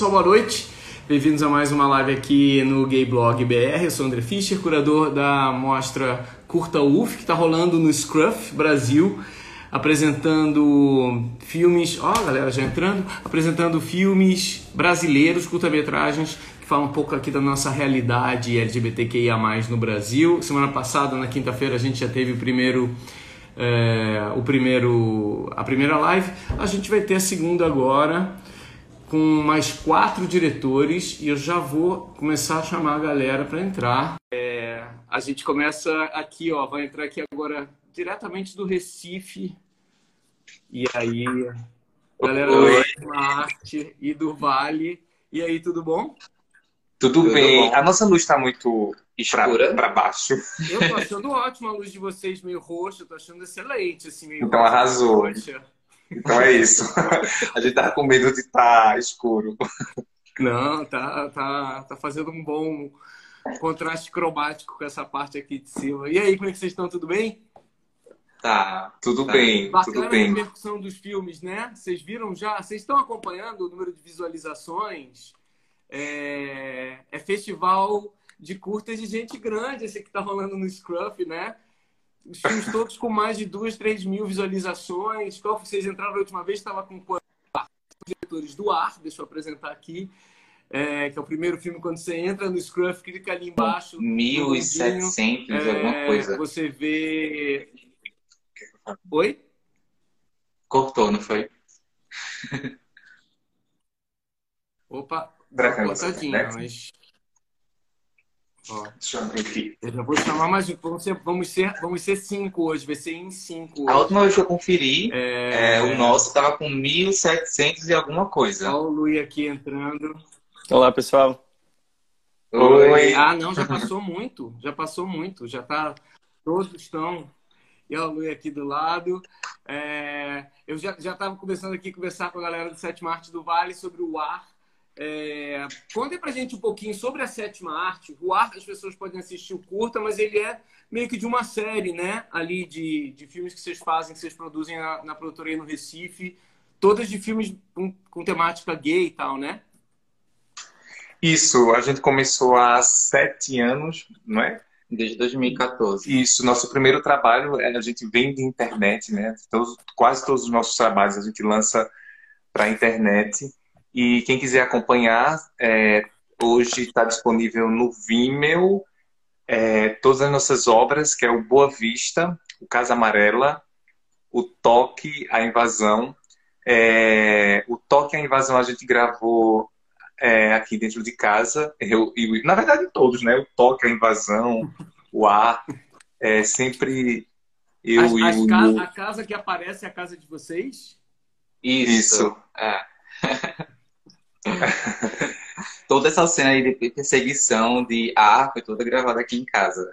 Pessoal, boa noite. Bem-vindos a mais uma live aqui no Gay Blog BR. Eu sou André Fischer, curador da mostra Curta UF, que está rolando no Scruff Brasil, apresentando filmes. Ó, oh, galera já entrando, apresentando filmes brasileiros, curta-metragens, que falam um pouco aqui da nossa realidade LGBTQIA no Brasil. Semana passada, na quinta-feira, a gente já teve o primeiro. É, o primeiro, a primeira live, a gente vai ter a segunda agora com mais quatro diretores e eu já vou começar a chamar a galera para entrar. É, a gente começa aqui, ó, vai entrar aqui agora diretamente do Recife. E aí, galera Oi. da Arte e do Vale. E aí, tudo bom? Tudo, tudo bem. Bom. A nossa luz está muito escura para baixo. Eu tô achando ótimo a luz de vocês meio roxa, tô achando excelente, assim, meio Então arrasou. Roxa. Então é isso. A gente tava com medo de estar tá escuro. Não, tá, tá, tá fazendo um bom contraste cromático com essa parte aqui de cima. E aí, como é que vocês estão? Tudo bem? Tá, tudo tá. bem, Bacana tudo bem. a repercussão dos filmes, né? Vocês viram já? Vocês estão acompanhando o número de visualizações? É, é festival de curtas de gente grande, esse que tá rolando no Scruff, né? Os filmes todos com mais de duas, três mil visualizações. Qual vocês entraram a última vez? Estava com quantos diretores do ar, deixa eu apresentar aqui. É, que é o primeiro filme, quando você entra no Scruff, clica ali embaixo. 1.700, é, alguma coisa. Você vê. Oi? Cortou, não foi? Opa, cortadinho, né? mas. Ó, eu abrir aqui. Eu já vou chamar mais um. Vamos ser, vamos ser, vamos ser cinco hoje, vai ser em cinco. Hoje. A última vez que eu conferi, é... É, o nosso estava com 1.700 e alguma coisa. Olha o Luiz aqui entrando. Olá, pessoal. Oi. Ah, não, já passou muito. Já passou muito. Já tá. Todos estão. E olha o Luiz aqui do lado. É... eu já estava começando aqui a conversar com a galera do Sétima Arte do Vale sobre o ar é, conta pra gente um pouquinho sobre a sétima arte. O ar, as pessoas podem assistir o curta, mas ele é meio que de uma série, né? Ali de, de filmes que vocês fazem, que vocês produzem na, na produtoria no Recife. Todas de filmes com, com temática gay e tal, né? Isso, a gente começou há sete anos, não é? Desde 2014. Isso, nosso primeiro trabalho, é, a gente vem de internet, né? Todos, quase todos os nossos trabalhos a gente lança para a internet. E quem quiser acompanhar, é, hoje está disponível no Vimeo é, todas as nossas obras, que é o Boa Vista, o Casa Amarela, o Toque, a Invasão. É, o Toque, a Invasão a gente gravou é, aqui dentro de casa. Eu, eu, na verdade, todos, né? O Toque, a Invasão, o Ar. É, sempre eu as, e as o... Casa, a casa que aparece é a casa de vocês? Isso. Isso. É. toda essa cena aí de perseguição de ar foi toda gravada aqui em casa.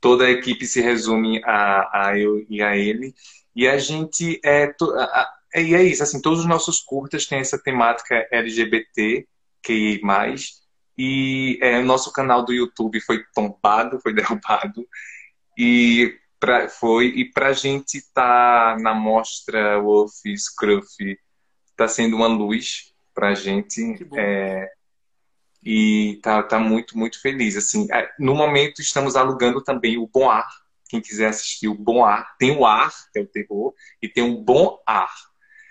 Toda a equipe se resume a, a eu e a ele. E a gente é, to, a, a, e é isso, assim, todos os nossos curtas têm essa temática LGBT, que mais. E é, o nosso canal do YouTube foi tombado, foi derrubado. E pra, foi e para a gente estar tá na mostra Wolf Scruff está sendo uma luz para a gente. É, e tá, tá muito, muito feliz. Assim, é, no momento estamos alugando também o Bom Ar. Quem quiser assistir o Bom Ar, tem o Ar, que é o terror, e tem o Bom Ar.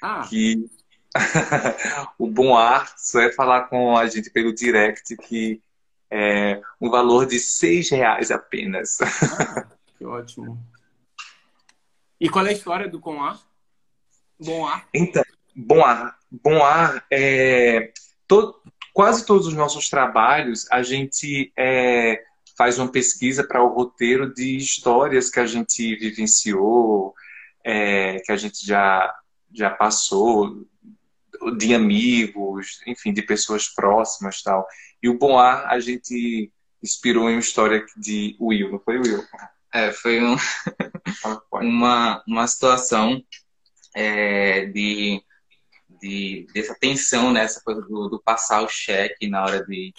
Ah. Que o Bom Ar só é falar com a gente pelo direct que é um valor de seis reais apenas. Ah, que ótimo. E qual é a história do Com Ar? Bom Ar? Então, Bom Ar, Bom Ar é, to, quase todos os nossos trabalhos a gente é, faz uma pesquisa para o roteiro de histórias que a gente vivenciou, é, que a gente já, já passou, de amigos, enfim, de pessoas próximas tal. E o Bom Ar a gente inspirou em uma história de Will, não foi Will? É, foi um, uma, uma situação é, de de, dessa tensão, né? Essa coisa do, do passar o cheque na hora de,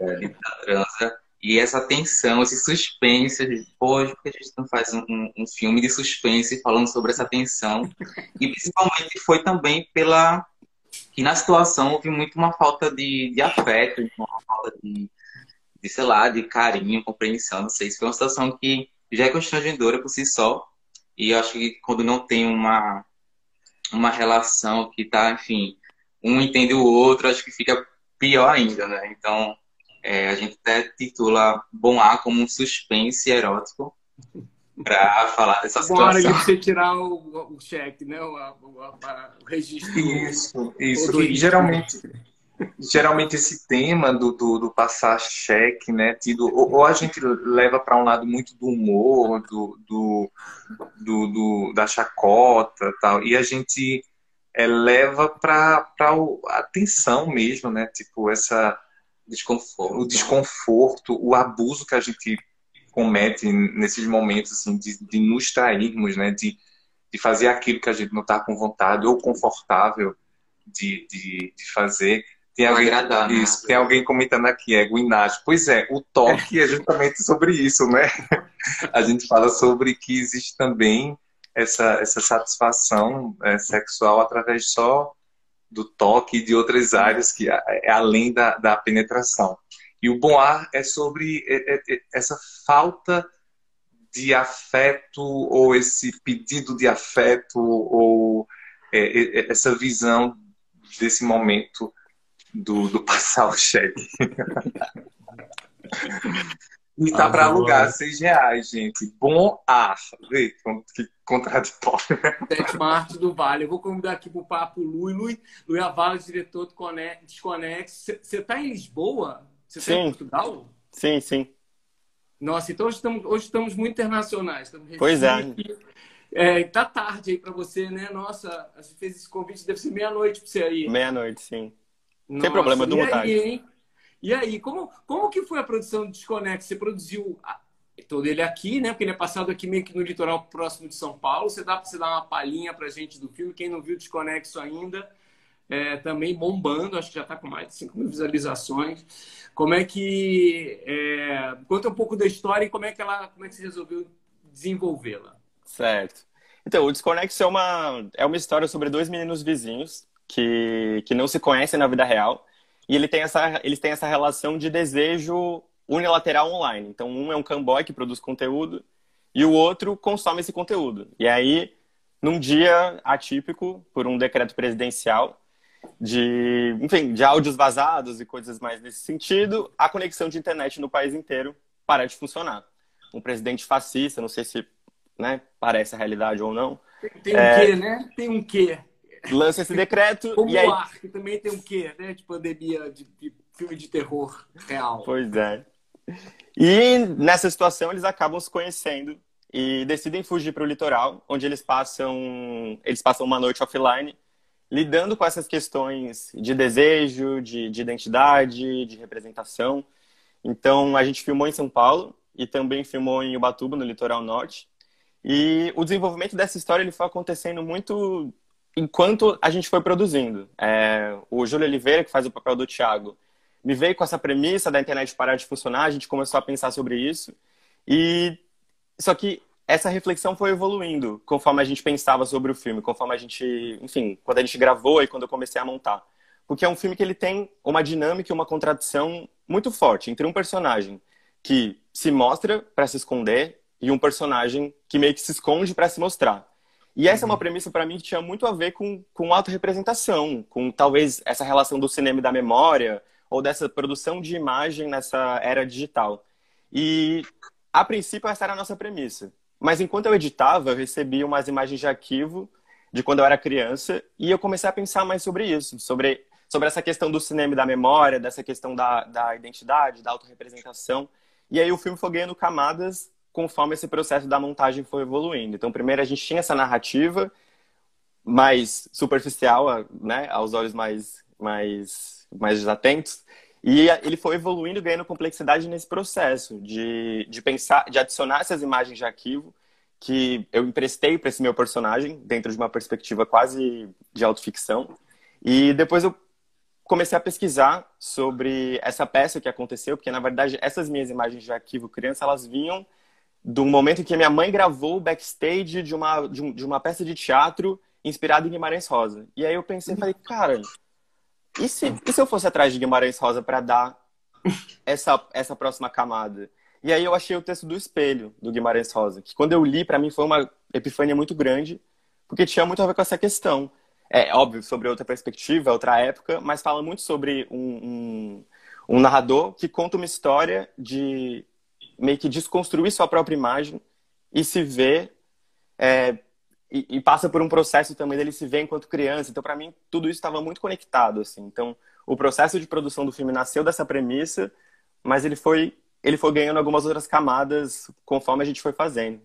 é, de transa. E essa tensão, esse suspense, de, poxa, por que a gente não faz um, um, filme de suspense falando sobre essa tensão? E principalmente foi também pela, que na situação houve muito uma falta de, de afeto, uma falta de, de, sei lá, de carinho, compreensão, não sei. Isso foi uma situação que já é constrangedora por si só. E eu acho que quando não tem uma, uma relação que tá, enfim, um entende o outro, acho que fica pior ainda, né? Então, é, a gente até titula Bom A como um suspense erótico para falar dessa situação. Bora você tirar o, o cheque, né? O, o, o registro. Isso, isso. E geralmente, geralmente esse tema do, do, do, passar cheque, né? Tido, ou, ou a gente leva para um lado muito do humor, do, do, do, do da chacota tal, e a gente é, leva para a atenção mesmo, né? Tipo, essa desconforto. o desconforto, o abuso que a gente comete nesses momentos assim, de, de nos trairmos, né? De, de fazer aquilo que a gente não está com vontade ou confortável de, de, de fazer. Tem alguém, agradar, né? isso, tem alguém comentando aqui, é Guinage. Pois é, o toque é justamente sobre isso, né? A gente fala sobre que existe também essa, essa satisfação é, sexual através só do toque e de outras áreas que é, além da, da penetração. E o bom ar é sobre é, é, é, essa falta de afeto ou esse pedido de afeto ou essa visão desse momento do, do passar o cheque. E tá para alugar seis reais, gente. Bom ar. Vê que contraditório. Sétima arte do Vale. Eu vou convidar aqui pro papo Lui. Lui, Lui Avala, diretor do Desconex. Você tá em Lisboa? Você está em Portugal? Sim, sim. Nossa, então hoje estamos, hoje estamos muito internacionais. Estamos pois é. é. Tá tarde aí para você, né? Nossa, você fez esse convite, deve ser meia-noite para você aí. Meia-noite, sim. Nossa, Sem problema, do tarde. Hein? E aí, como, como que foi a produção do Desconect? Você produziu todo ele aqui, né? Porque ele é passado aqui meio que no litoral próximo de São Paulo. Você dá para você dar uma palhinha pra gente do filme? Quem não viu Desconexo ainda, é, também bombando, acho que já está com mais de 5 mil visualizações. Como é que. É, conta um pouco da história e como é que ela. Como é que você resolveu desenvolvê-la? Certo. Então, o Desconexo é uma, é uma história sobre dois meninos vizinhos que, que não se conhecem na vida real. E ele tem essa, eles têm essa relação de desejo unilateral online. Então, um é um camboy que produz conteúdo e o outro consome esse conteúdo. E aí, num dia atípico, por um decreto presidencial, de, enfim, de áudios vazados e coisas mais nesse sentido, a conexão de internet no país inteiro para de funcionar. Um presidente fascista, não sei se né, parece a realidade ou não. Tem, tem um é... quê, né? Tem um quê. Lança esse decreto. Como e aí... o ar, que também tem um quê, né? De pandemia, de, de filme de terror real. Pois é. E nessa situação eles acabam se conhecendo e decidem fugir para o litoral, onde eles passam eles passam uma noite offline lidando com essas questões de desejo, de, de identidade, de representação. Então, a gente filmou em São Paulo e também filmou em Ubatuba, no litoral norte. E o desenvolvimento dessa história ele foi acontecendo muito enquanto a gente foi produzindo. É, o Júlio Oliveira, que faz o papel do Thiago, me veio com essa premissa da internet parar de funcionar, a gente começou a pensar sobre isso. E só que essa reflexão foi evoluindo conforme a gente pensava sobre o filme, conforme a gente, enfim, quando a gente gravou e quando eu comecei a montar. Porque é um filme que ele tem uma dinâmica e uma contradição muito forte entre um personagem que se mostra para se esconder e um personagem que meio que se esconde para se mostrar. E essa é uma uhum. premissa para mim que tinha muito a ver com, com autorrepresentação, com talvez essa relação do cinema e da memória, ou dessa produção de imagem nessa era digital. E, a princípio, essa era a nossa premissa. Mas enquanto eu editava, eu recebi umas imagens de arquivo de quando eu era criança e eu comecei a pensar mais sobre isso, sobre, sobre essa questão do cinema e da memória, dessa questão da, da identidade, da autorrepresentação. E aí o filme foi ganhando camadas conforme esse processo da montagem foi evoluindo. Então, primeiro a gente tinha essa narrativa mais superficial, né, aos olhos mais, mais, mais desatentos, e ele foi evoluindo, ganhando complexidade nesse processo de, de pensar, de adicionar essas imagens de arquivo que eu emprestei para esse meu personagem dentro de uma perspectiva quase de autoficção. E depois eu comecei a pesquisar sobre essa peça que aconteceu, porque na verdade essas minhas imagens de arquivo criança, elas vinham do momento em que minha mãe gravou o backstage de uma, de, um, de uma peça de teatro inspirada em Guimarães Rosa. E aí eu pensei, falei, cara, e se, e se eu fosse atrás de Guimarães Rosa para dar essa, essa próxima camada? E aí eu achei o texto do Espelho, do Guimarães Rosa, que quando eu li, para mim foi uma epifania muito grande, porque tinha muito a ver com essa questão. É óbvio, sobre outra perspectiva, outra época, mas fala muito sobre um, um, um narrador que conta uma história de meio que desconstruir sua própria imagem e se ver é, e, e, passa por um processo também dele se ver enquanto criança. Então, para mim, tudo isso estava muito conectado, assim. Então, o processo de produção do filme nasceu dessa premissa, mas ele foi ele foi ganhando algumas outras camadas conforme a gente foi fazendo.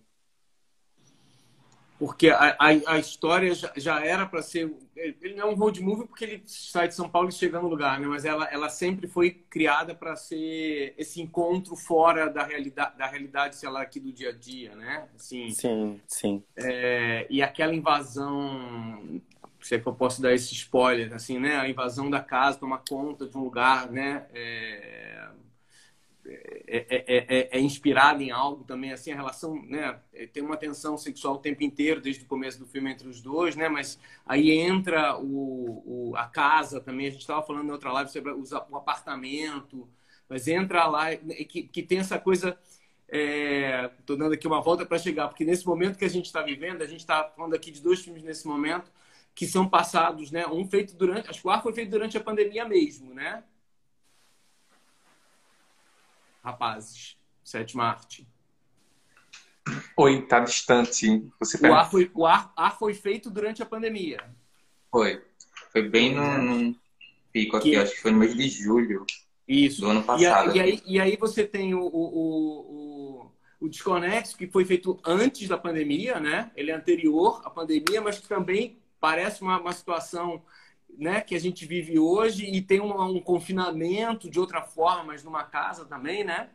Porque a, a, a história já, já era para ser. Ele não é um road movie porque ele sai de São Paulo e chega no lugar, né? mas ela, ela sempre foi criada para ser esse encontro fora da realidade, da realidade, sei lá, aqui do dia a dia, né? Assim, sim, sim. É, e aquela invasão se é que eu posso dar esse spoiler, assim, né? A invasão da casa, tomar conta de um lugar, né? É, é, é, é, é, inspirada em algo também, assim, a relação, né, tem uma tensão sexual o tempo inteiro, desde o começo do filme entre os dois, né, mas aí entra o, o a casa também, a gente estava falando em outra live sobre o apartamento, mas entra lá, que, que tem essa coisa, estou dando aqui uma volta para chegar, porque nesse momento que a gente está vivendo, a gente está falando aqui de dois filmes nesse momento, que são passados, né, um feito durante, acho que o ar foi feito durante a pandemia mesmo, né, rapazes? Sétima arte. Oi, tá distante. Você o ar, foi, o ar, ar foi feito durante a pandemia. Foi. Foi bem no, no pico aqui, que... acho que foi no mês de julho Isso. do ano passado. E, aí, e aí você tem o, o, o, o Desconexo, que foi feito antes da pandemia, né? Ele é anterior à pandemia, mas que também parece uma, uma situação né, que a gente vive hoje e tem um, um, confinamento de outra forma, mas numa casa também, né?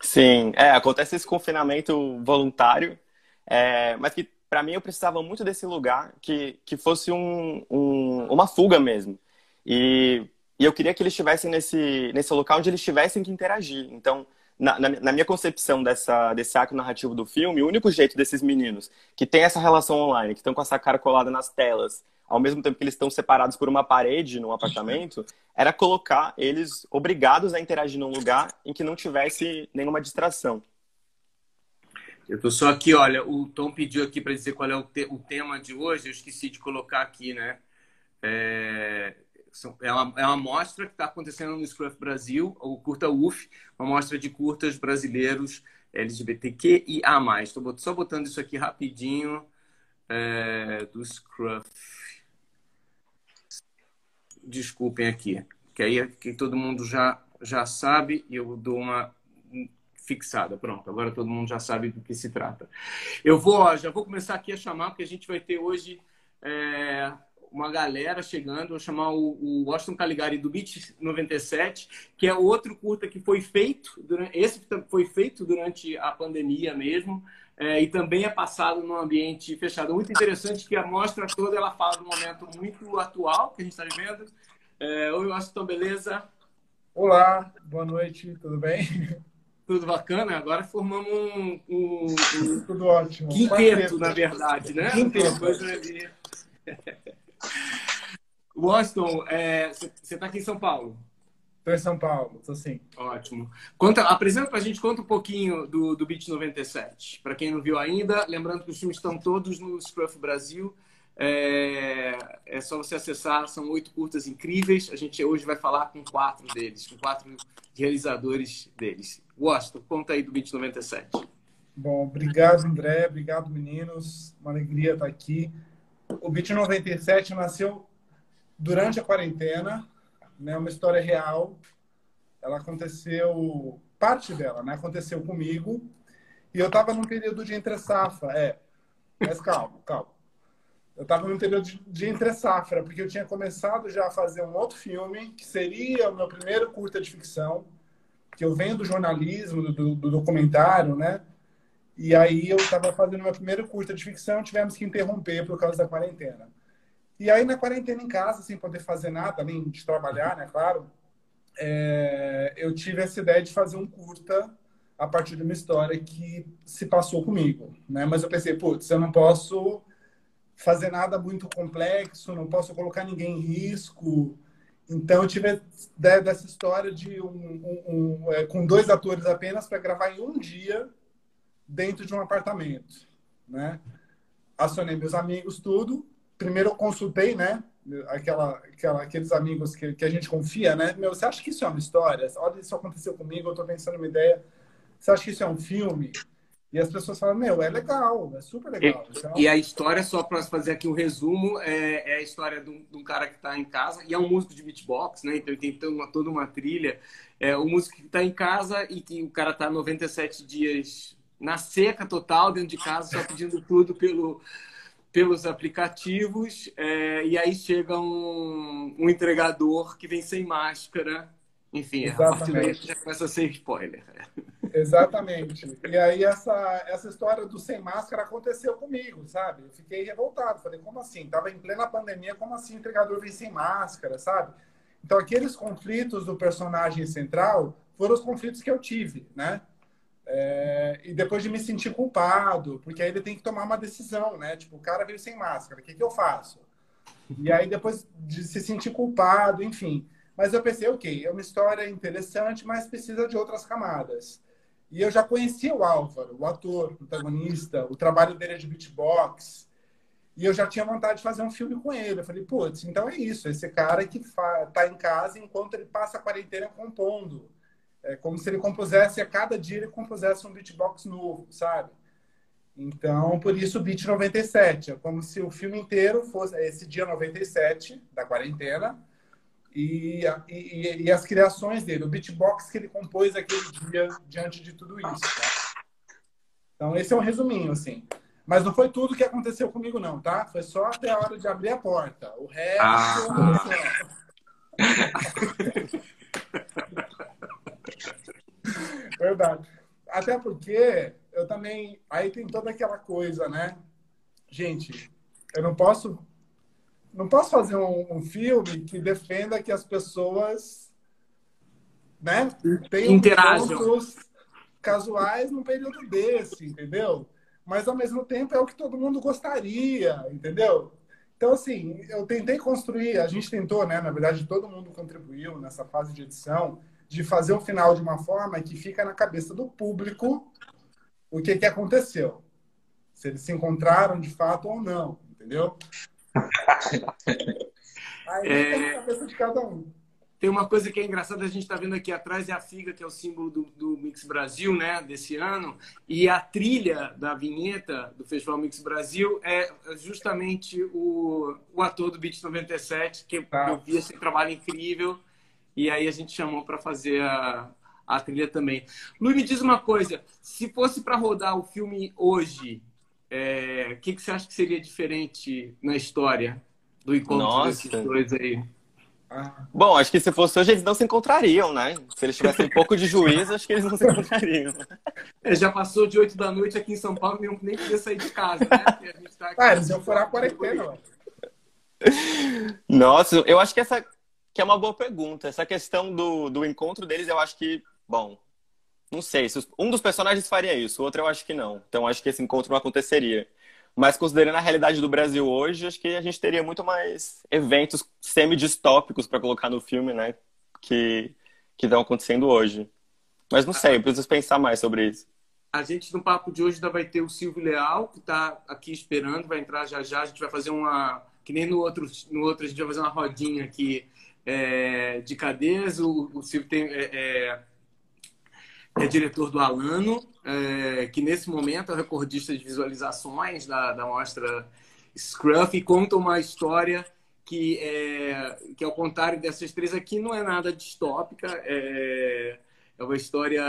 Sim, é, acontece esse confinamento voluntário, é, mas que para mim eu precisava muito desse lugar que, que fosse um, um, uma fuga mesmo. E, e eu queria que eles estivessem nesse, nesse local onde eles tivessem que interagir. Então, na, na, na, minha concepção dessa, desse arco narrativo do filme, o único jeito desses meninos que tem essa relação online, que estão com essa cara colada nas telas, ao mesmo tempo que eles estão separados por uma parede num apartamento, era colocar eles obrigados a interagir num lugar em que não tivesse nenhuma distração. Eu tô só aqui, olha, o Tom pediu aqui para dizer qual é o, te o, tema de hoje, eu esqueci de colocar aqui, né? É, é, uma, é uma mostra que está acontecendo no Scruff Brasil, o Curta UF, uma mostra de curtas brasileiros LGBTQ e A+. Estou só botando isso aqui rapidinho é, do Scruff desculpem aqui, que aí que todo mundo já, já sabe e eu dou uma fixada. Pronto, agora todo mundo já sabe do que se trata. Eu vou, já vou começar aqui a chamar, porque a gente vai ter hoje é, uma galera chegando. Vou chamar o, o Washington Caligari do Beat 97, que é outro curta que foi feito, durante, esse foi feito durante a pandemia mesmo. É, e também é passado num ambiente fechado. Muito interessante que a mostra toda ela fala um momento muito atual que a gente está vivendo. É, Oi, Washington, beleza? Olá, boa noite, tudo bem? Tudo bacana. Agora formamos um, um, um tudo ótimo. quinteto, na verdade, né? Quinteto. Coisa. Washington, você é, está aqui em São Paulo? Estou em São Paulo, estou sim. Ótimo. Conta, apresenta para a gente, conta um pouquinho do, do Beat 97. Para quem não viu ainda, lembrando que os filmes estão todos no Scruff Brasil. É, é, só você acessar, são oito curtas incríveis. A gente hoje vai falar com quatro deles, com quatro realizadores deles. Washington, conta aí do Beat 97. Bom, obrigado, André. Obrigado, meninos. Uma alegria estar aqui. O Beat 97 nasceu durante a quarentena né, uma história real. Ela aconteceu, parte dela, né, aconteceu comigo. E eu estava num período de entre safra, é. Mas calma, calma. Eu estava num período de, de entre safra, porque eu tinha começado já a fazer um outro filme, que seria o meu primeiro curta de ficção, que eu venho do jornalismo, do, do documentário, né? E aí eu estava fazendo meu primeiro curta de ficção, tivemos que interromper por causa da quarentena. E aí, na quarentena em casa, sem poder fazer nada, além de trabalhar, né, claro, é, eu tive essa ideia de fazer um curta a partir de uma história que se passou comigo, né? Mas eu pensei, putz, eu não posso fazer nada muito complexo, não posso colocar ninguém em risco. Então, eu tive ideia dessa história de um, um, um é, com dois atores apenas para gravar em um dia dentro de um apartamento, né? Acionei meus amigos, tudo. Primeiro eu consultei, né? Aquela, aquela, aqueles amigos que, que a gente confia, né? Meu, você acha que isso é uma história? Olha, isso aconteceu comigo, eu estou pensando uma ideia. Você acha que isso é um filme? E as pessoas falam, meu, é legal, é super legal. E, então... e a história, só para fazer aqui um resumo, é, é a história de um, de um cara que está em casa, e é um músico de beatbox, né? Então ele tem uma, toda uma trilha. É, o músico que está em casa e que o cara está 97 dias na seca total, dentro de casa, só pedindo tudo pelo, pelos aplicativos. É, e aí chega um, um entregador que vem sem máscara enfim, Exatamente. a partir daí já começa a ser spoiler. Exatamente. E aí essa, essa história do sem máscara aconteceu comigo, sabe? Eu fiquei revoltado. Falei, como assim? Tava em plena pandemia, como assim o entregador vem sem máscara, sabe? Então aqueles conflitos do personagem central foram os conflitos que eu tive, né? É, e depois de me sentir culpado, porque aí ele tem que tomar uma decisão, né? Tipo, o cara veio sem máscara, o que, que eu faço? E aí depois de se sentir culpado, enfim. Mas eu pensei, ok, é uma história interessante, mas precisa de outras camadas. E eu já conhecia o Álvaro, o ator, o protagonista, o trabalho dele é de beatbox. E eu já tinha vontade de fazer um filme com ele. Eu falei, putz, então é isso. Esse cara que está em casa enquanto ele passa a quarentena compondo. É como se ele compusesse, a cada dia ele compusesse um beatbox novo, sabe? Então, por isso o Beat 97. É como se o filme inteiro fosse esse dia 97 da quarentena e, e, e, as criações dele, o beatbox que ele compôs aquele dia diante de tudo isso. Tá? Então, esse é um resuminho, assim. Mas não foi tudo que aconteceu comigo, não, tá? Foi só até a hora de abrir a porta. O resto. Ah. Verdade. Até porque eu também. Aí tem toda aquela coisa, né? Gente, eu não posso não posso fazer um, um, filme que defenda que as pessoas né, tenham encontros casuais num período desse, entendeu? Mas ao mesmo tempo é o que todo mundo gostaria, entendeu? Então, assim, eu tentei construir, a gente tentou, né? Na verdade, todo mundo contribuiu nessa fase de edição, de fazer o final de uma forma que fica na cabeça do público o que, que aconteceu. Se eles se encontraram de fato ou não, entendeu? Aí é... a cabeça de cada um. Tem uma coisa que é engraçada, a gente está vendo aqui atrás, é a FIGA, que é o símbolo do, do, Mix Brasil, né, desse ano. E a trilha da vinheta do Festival Mix Brasil é justamente o, o ator do Beat 97, que tá. eu vi esse trabalho incrível. E aí a gente chamou para fazer a, a trilha também. Lu, me diz uma coisa: se fosse para rodar o filme hoje, é, o que, que você acha que seria diferente na história do encontro Nossa. desses dois aí? Bom, acho que se fosse hoje eles não se encontrariam, né? Se eles tivessem um pouco de juízo, acho que eles não se encontrariam. É, já passou de 8 da noite aqui em São Paulo, nem, nem podia sair de casa, né? A gente tá aqui, ah, eles iam furar a quarentena, Nossa, eu acho que essa que é uma boa pergunta. Essa questão do, do encontro deles, eu acho que, bom, não sei, se um dos personagens faria isso, o outro eu acho que não. Então acho que esse encontro não aconteceria. Mas considerando a realidade do Brasil hoje, acho que a gente teria muito mais eventos semi-distópicos para colocar no filme, né? Que que estão acontecendo hoje. Mas não sei, eu preciso pensar mais sobre isso. A gente, no papo de hoje, ainda vai ter o Silvio Leal, que está aqui esperando, vai entrar já já. A gente vai fazer uma. Que nem no outro, no outro a gente vai fazer uma rodinha aqui é, de cadeias. O, o Silvio tem. É, é, é diretor do Alano, é, que nesse momento é recordista de visualizações da, da mostra Scruff e conta uma história que, é, que, ao contrário dessas três aqui, não é nada distópica, é, é uma história.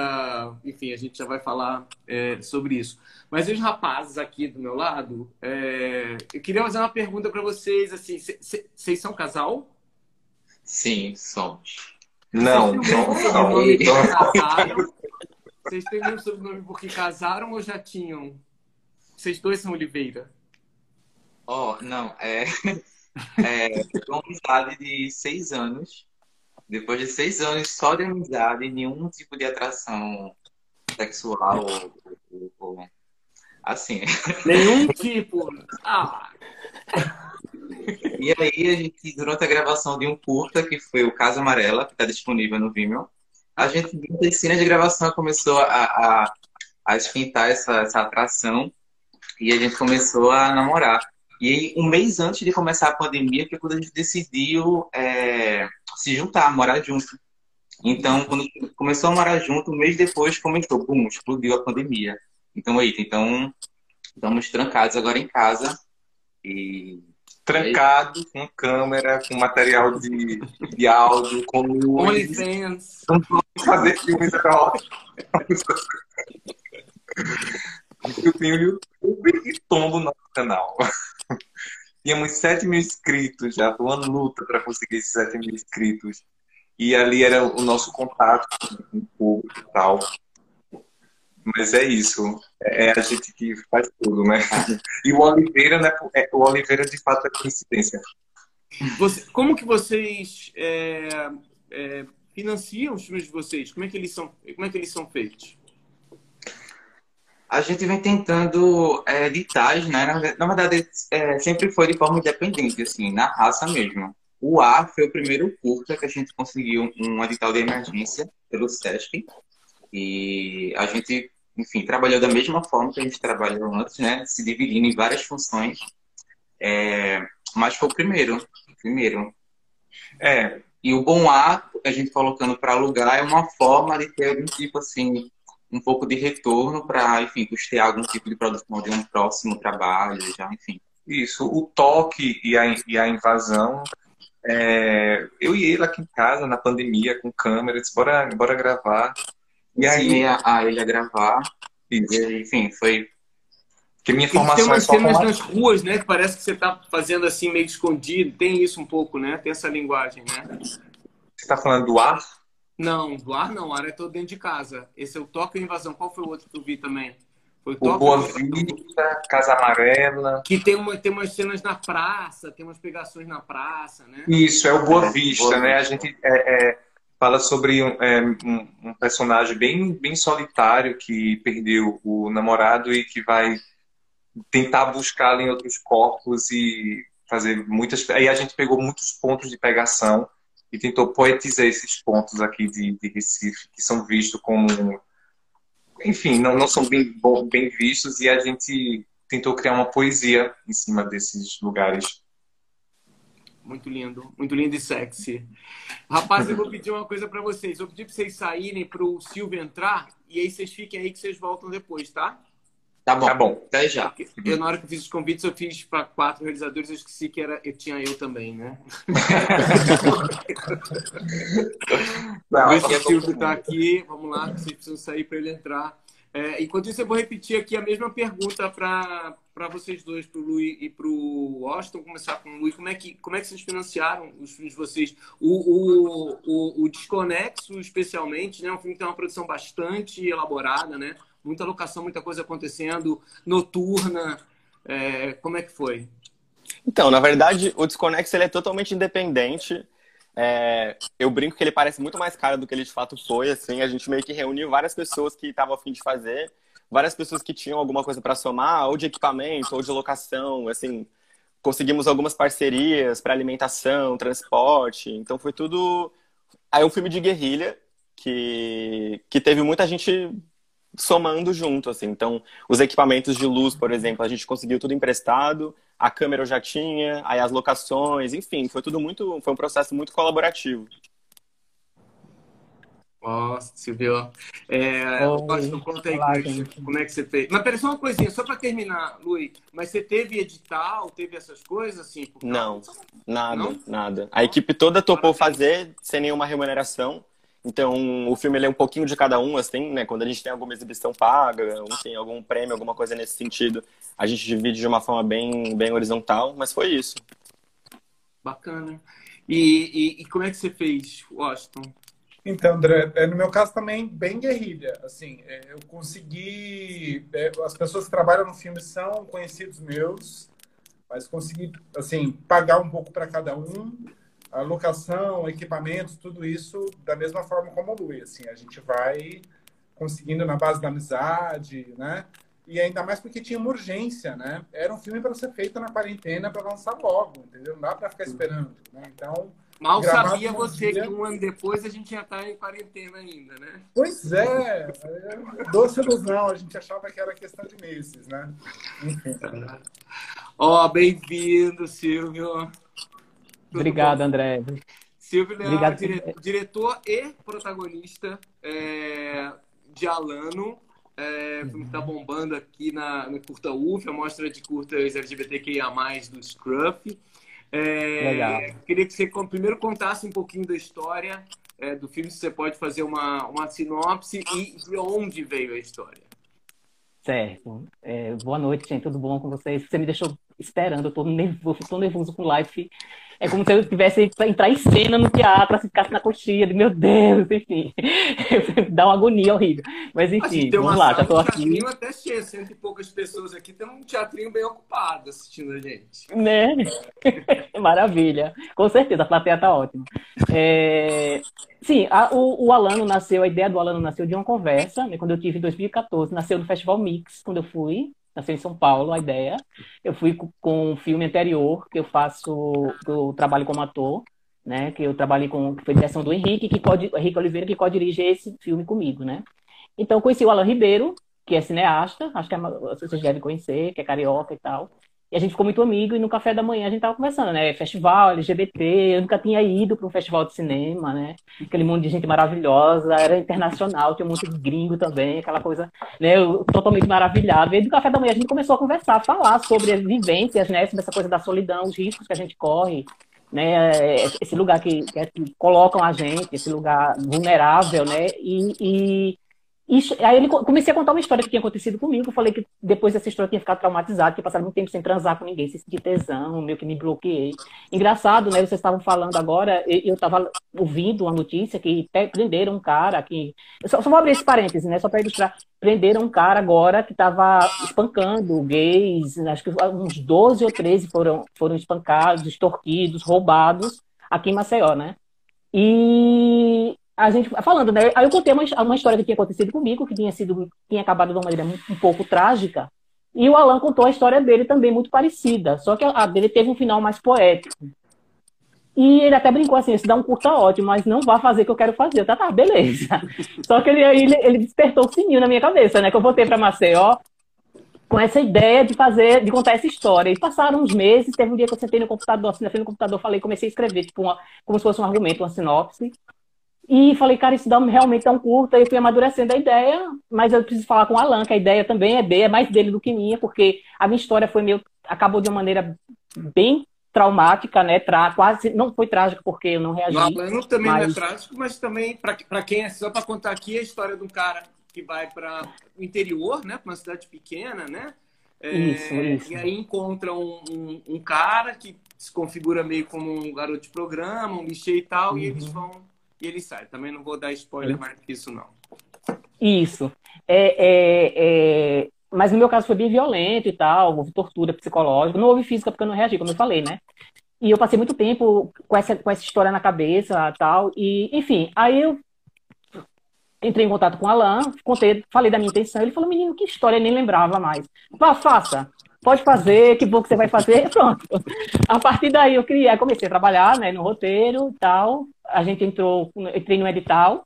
Enfim, a gente já vai falar é, sobre isso. Mas os rapazes aqui do meu lado, é, eu queria fazer uma pergunta para vocês: assim, vocês são casal? Sim, somos. Não, não, não. não. Vocês têm meu sobrenome porque casaram ou já tinham? Vocês dois são Oliveira? Oh, não. É, é uma amizade de seis anos. Depois de seis anos só de amizade, nenhum tipo de atração sexual ou, ou assim. Nenhum tipo. Ah. E aí, a gente, durante a gravação de um curta, que foi o Casa Amarela, que está disponível no Vimeo, a gente, das cenas de gravação, começou a, a, a esquentar essa, essa atração e a gente começou a namorar. E aí, um mês antes de começar a pandemia, que é quando a gente decidiu é, se juntar, morar junto. Então, quando começou a morar junto, um mês depois começou, bum, explodiu a pandemia. Então, eita, então estamos trancados agora em casa e trancado, com câmera, com material de, de áudio, com luz. OnlyFans. Não podemos fazer filmes eróticos. Eu tenho YouTube e tombo no canal. Tínhamos 7 mil inscritos já, foi uma luta para conseguir esses 7 mil inscritos. E ali era o nosso contato com o público e tal. Mas é isso. É a gente que faz tudo, né? E o Oliveira, né? É, o Oliveira de fato é coincidência. Você, como que vocês é, é, financiam os filmes de vocês? Como é que eles são, como é que eles são feitos? A gente vem tentando é, editais, né? Na, verdade, é, sempre foi de forma independente, assim, na raça mesmo. O A foi o primeiro curta que a gente conseguiu um edital de emergência pelo SESC. E a gente, enfim, trabalhou da mesma forma que a gente trabalhou antes, né? Se dividindo em várias funções. É, mas foi o primeiro. Primeiro. É, e o bom A, a gente colocando para alugar, é uma forma de ter algum tipo assim um pouco de retorno para, enfim, custear algum tipo de produção de um próximo trabalho, já, enfim. Isso, o toque e a, e a invasão. É, eu e ele aqui em casa, na pandemia, com câmera, disse, bora, bora gravar. E aí a, a ele a gravar. Isso. E, enfim, foi. Que minha formação tem umas é cenas nas ruas, né? Que parece que você tá fazendo assim meio escondido. Tem isso um pouco, né? Tem essa linguagem, né? Você tá falando do ar? Não, do ar não, o ar é todo dentro de casa. Esse é o Toque e Invasão. Qual foi o outro que eu vi também? Foi o, Boa Vista, Casa Amarela. Que tem, uma, tem umas cenas na praça, tem umas pegações na praça, né? Isso, é o Boa Vista, Boa né? Vista. A gente é, é, fala sobre um, é, um, um, personagem bem, bem solitário que perdeu o namorado e que vai tentar buscá-lo em outros corpos e fazer muitas. Aí a gente pegou muitos pontos de pegação e tentou poetizar esses pontos aqui de, de Recife, que são vistos como. Enfim, não, não são bem, bem vistos, e a gente tentou criar uma poesia em cima desses lugares. Muito lindo, muito lindo e sexy. Rapaz, eu vou pedir uma coisa para vocês. Eu vou pedir para vocês saírem para o Silvio entrar e aí vocês fiquem aí que vocês voltam depois, tá? Tá bom. Tá bom. Até já. Eu, na hora que eu fiz os convites, eu fiz para quatro realizadores, eu esqueci que era, eu tinha eu também, né? Não, o Silvio está aqui. Vamos lá, vocês precisam sair para ele entrar. É, enquanto isso, eu vou repetir aqui a mesma pergunta para vocês dois, para o Luiz e para o Austin. Começar com o Luiz. Como é, que, como é que vocês financiaram os filmes de vocês? O, o, o, o Desconexo, especialmente, né? um filme que tem uma produção bastante elaborada, né? muita locação, muita coisa acontecendo, noturna. É, como é que foi? Então, na verdade, o Desconexo ele é totalmente independente. É, eu brinco que ele parece muito mais caro do que ele de fato foi. Assim, a gente meio que reuniu várias pessoas que estavam a fim de fazer, várias pessoas que tinham alguma coisa para somar, ou de equipamento, ou de locação. Assim, conseguimos algumas parcerias para alimentação, transporte. Então, foi tudo. Aí, um filme de guerrilha que, que teve muita gente somando junto, assim. Então, os equipamentos de luz, por exemplo, a gente conseguiu tudo emprestado, a câmera eu já tinha, aí as locações, enfim, foi tudo muito, foi um processo muito colaborativo. Nossa, Silvio. É, Oi, conta aí Olá, como, é que, como, é que, você fez. Mas pera só uma coisinha, só para terminar, Luiz. Mas você teve edital, teve essas coisas assim? Não, nada, não? nada. A equipe toda topou fazer sem nenhuma remuneração. Então, o filme ele é um pouquinho de cada um, assim, né? Quando a gente tem alguma exibição paga, tem algum prêmio, alguma coisa nesse sentido, a gente divide de uma forma bem, bem horizontal, mas foi isso. Bacana. E, e, e como é que você fez, Washington? Então, André, é, no meu caso também bem guerrilha. Assim, é, eu consegui. É, as pessoas que trabalham no filme são conhecidos meus, mas consegui assim pagar um pouco para cada um a locação, equipamentos, tudo isso da mesma forma como o Luiz. Assim, a gente vai conseguindo na base da amizade, né? E ainda mais porque tinha uma urgência, né? Era um filme para ser feito na quarentena para lançar logo, entendeu? Não dá para ficar esperando, né? Então, Mal sabia você dia... que um ano depois a gente ia estar em quarentena ainda, né? Pois é, doce ilusão, a gente achava que era questão de meses, né? Enfim. Ó, oh, bem-vindo, Silvio. Tudo Obrigado, bom? André. Silvio Leal, Obrigado. Dire... diretor e protagonista é, de Alano, é, filme que está bombando aqui na, no Curta UF, a mostra de curtas LGBTQIA+, do Scruff. É. Queria que você primeiro contasse um pouquinho da história é, do filme, se você pode fazer uma, uma sinopse e de onde veio a história. Certo. É, boa noite, gente. Tudo bom com vocês? Você me deixou esperando. Eu tô nervoso, tô nervoso com live é como se eu tivesse que entrar em cena no teatro, assim, ficasse na coxinha, de meu Deus, enfim. Dá uma agonia horrível. Mas enfim, vamos lá, já tô aqui. Um até cheio, cento e poucas pessoas aqui, tem um teatrinho bem ocupado assistindo a gente. Né? Maravilha. Com certeza, a plateia tá ótima. É... Sim, a, o, o, Alano nasceu, a ideia do Alano nasceu de uma conversa, né, quando eu tive em 2014, nasceu no Festival Mix, quando eu fui, nasceu em São Paulo, a ideia. Eu fui com um filme anterior, que eu faço, que eu trabalho como ator, né? Que eu trabalhei com, que foi direção do Henrique, que pode, Henrique Oliveira, que co-dirige esse filme comigo, né? Então, conheci o Alan Ribeiro, que é cineasta, acho que é, vocês devem conhecer, que é carioca e tal. E a gente ficou muito amigo e no café da manhã a gente tava conversando, né? Festival, LGBT, eu nunca tinha ido para um festival de cinema, né? Aquele mundo de gente maravilhosa, era internacional, tinha um monte de gringo também, aquela coisa, né? Eu, totalmente maravilhado. E do café da manhã a gente começou a conversar, a falar sobre as vivências, né? Sobre essa coisa da solidão, os riscos que a gente corre, né? Esse lugar que, que colocam a gente, esse lugar vulnerável, né? E, e e aí ele comecei a contar uma história que tinha acontecido comigo. Eu falei que depois dessa história eu tinha ficado traumatizado, tinha passado muito tempo sem transar com ninguém, sem tesão, meio que me bloqueei. Engraçado, né? Vocês estavam falando agora, eu estava ouvindo uma notícia que prenderam um cara que. Só, só vou abrir esse parêntese, né? Só para ilustrar. Prenderam um cara agora que estava espancando gays, acho que uns 12 ou 13 foram, foram espancados, extorquidos, roubados aqui em Maceió, né? E a gente falando, né? Aí eu contei uma, uma história que tinha acontecido comigo, que tinha sido tinha acabado de uma maneira um pouco trágica. E o Alan contou a história dele também muito parecida, só que a dele teve um final mais poético. E ele até brincou assim, se dá um curta ótimo, mas não vá fazer o que eu quero fazer. Tá, tá, beleza. Só que ele, ele, ele despertou o sininho na minha cabeça, né? Que eu voltei para Maceió com essa ideia de fazer, de contar essa história. E passaram uns meses, teve um dia que eu sentei no computador, assim, na frente do computador, falei, comecei a escrever, tipo, uma, como se fosse um argumento, uma sinopse. E falei, cara, isso dá, realmente é um curta. Eu fui amadurecendo a ideia, mas eu preciso falar com o Alan, que a ideia também é dele, é mais dele do que minha, porque a minha história foi meio. acabou de uma maneira bem traumática, né? Tra, quase não foi trágica porque eu não reagi. O Alan também mas... não é trágico, mas também, para quem é só para contar aqui a história de um cara que vai para o interior, né? Para uma cidade pequena, né? É, isso, isso. E aí encontra um, um, um, cara que se configura meio como um garoto de programa, um bicho e tal, uhum. e eles vão e ele sai. Também não vou dar spoiler mais que isso, não. Isso. É, é, é... Mas no meu caso foi bem violento e tal, houve tortura psicológica, não houve física porque eu não reagi, como eu falei, né? E eu passei muito tempo com essa, com essa história na cabeça tal. E, enfim, aí eu entrei em contato com o Alan, contei, falei da minha intenção. Ele falou, menino, que história, eu nem lembrava mais. Vá, faça. Pode fazer, que bom que você vai fazer. Pronto. A partir daí eu criei, comecei a trabalhar né, no roteiro e tal a gente entrou, entrei no edital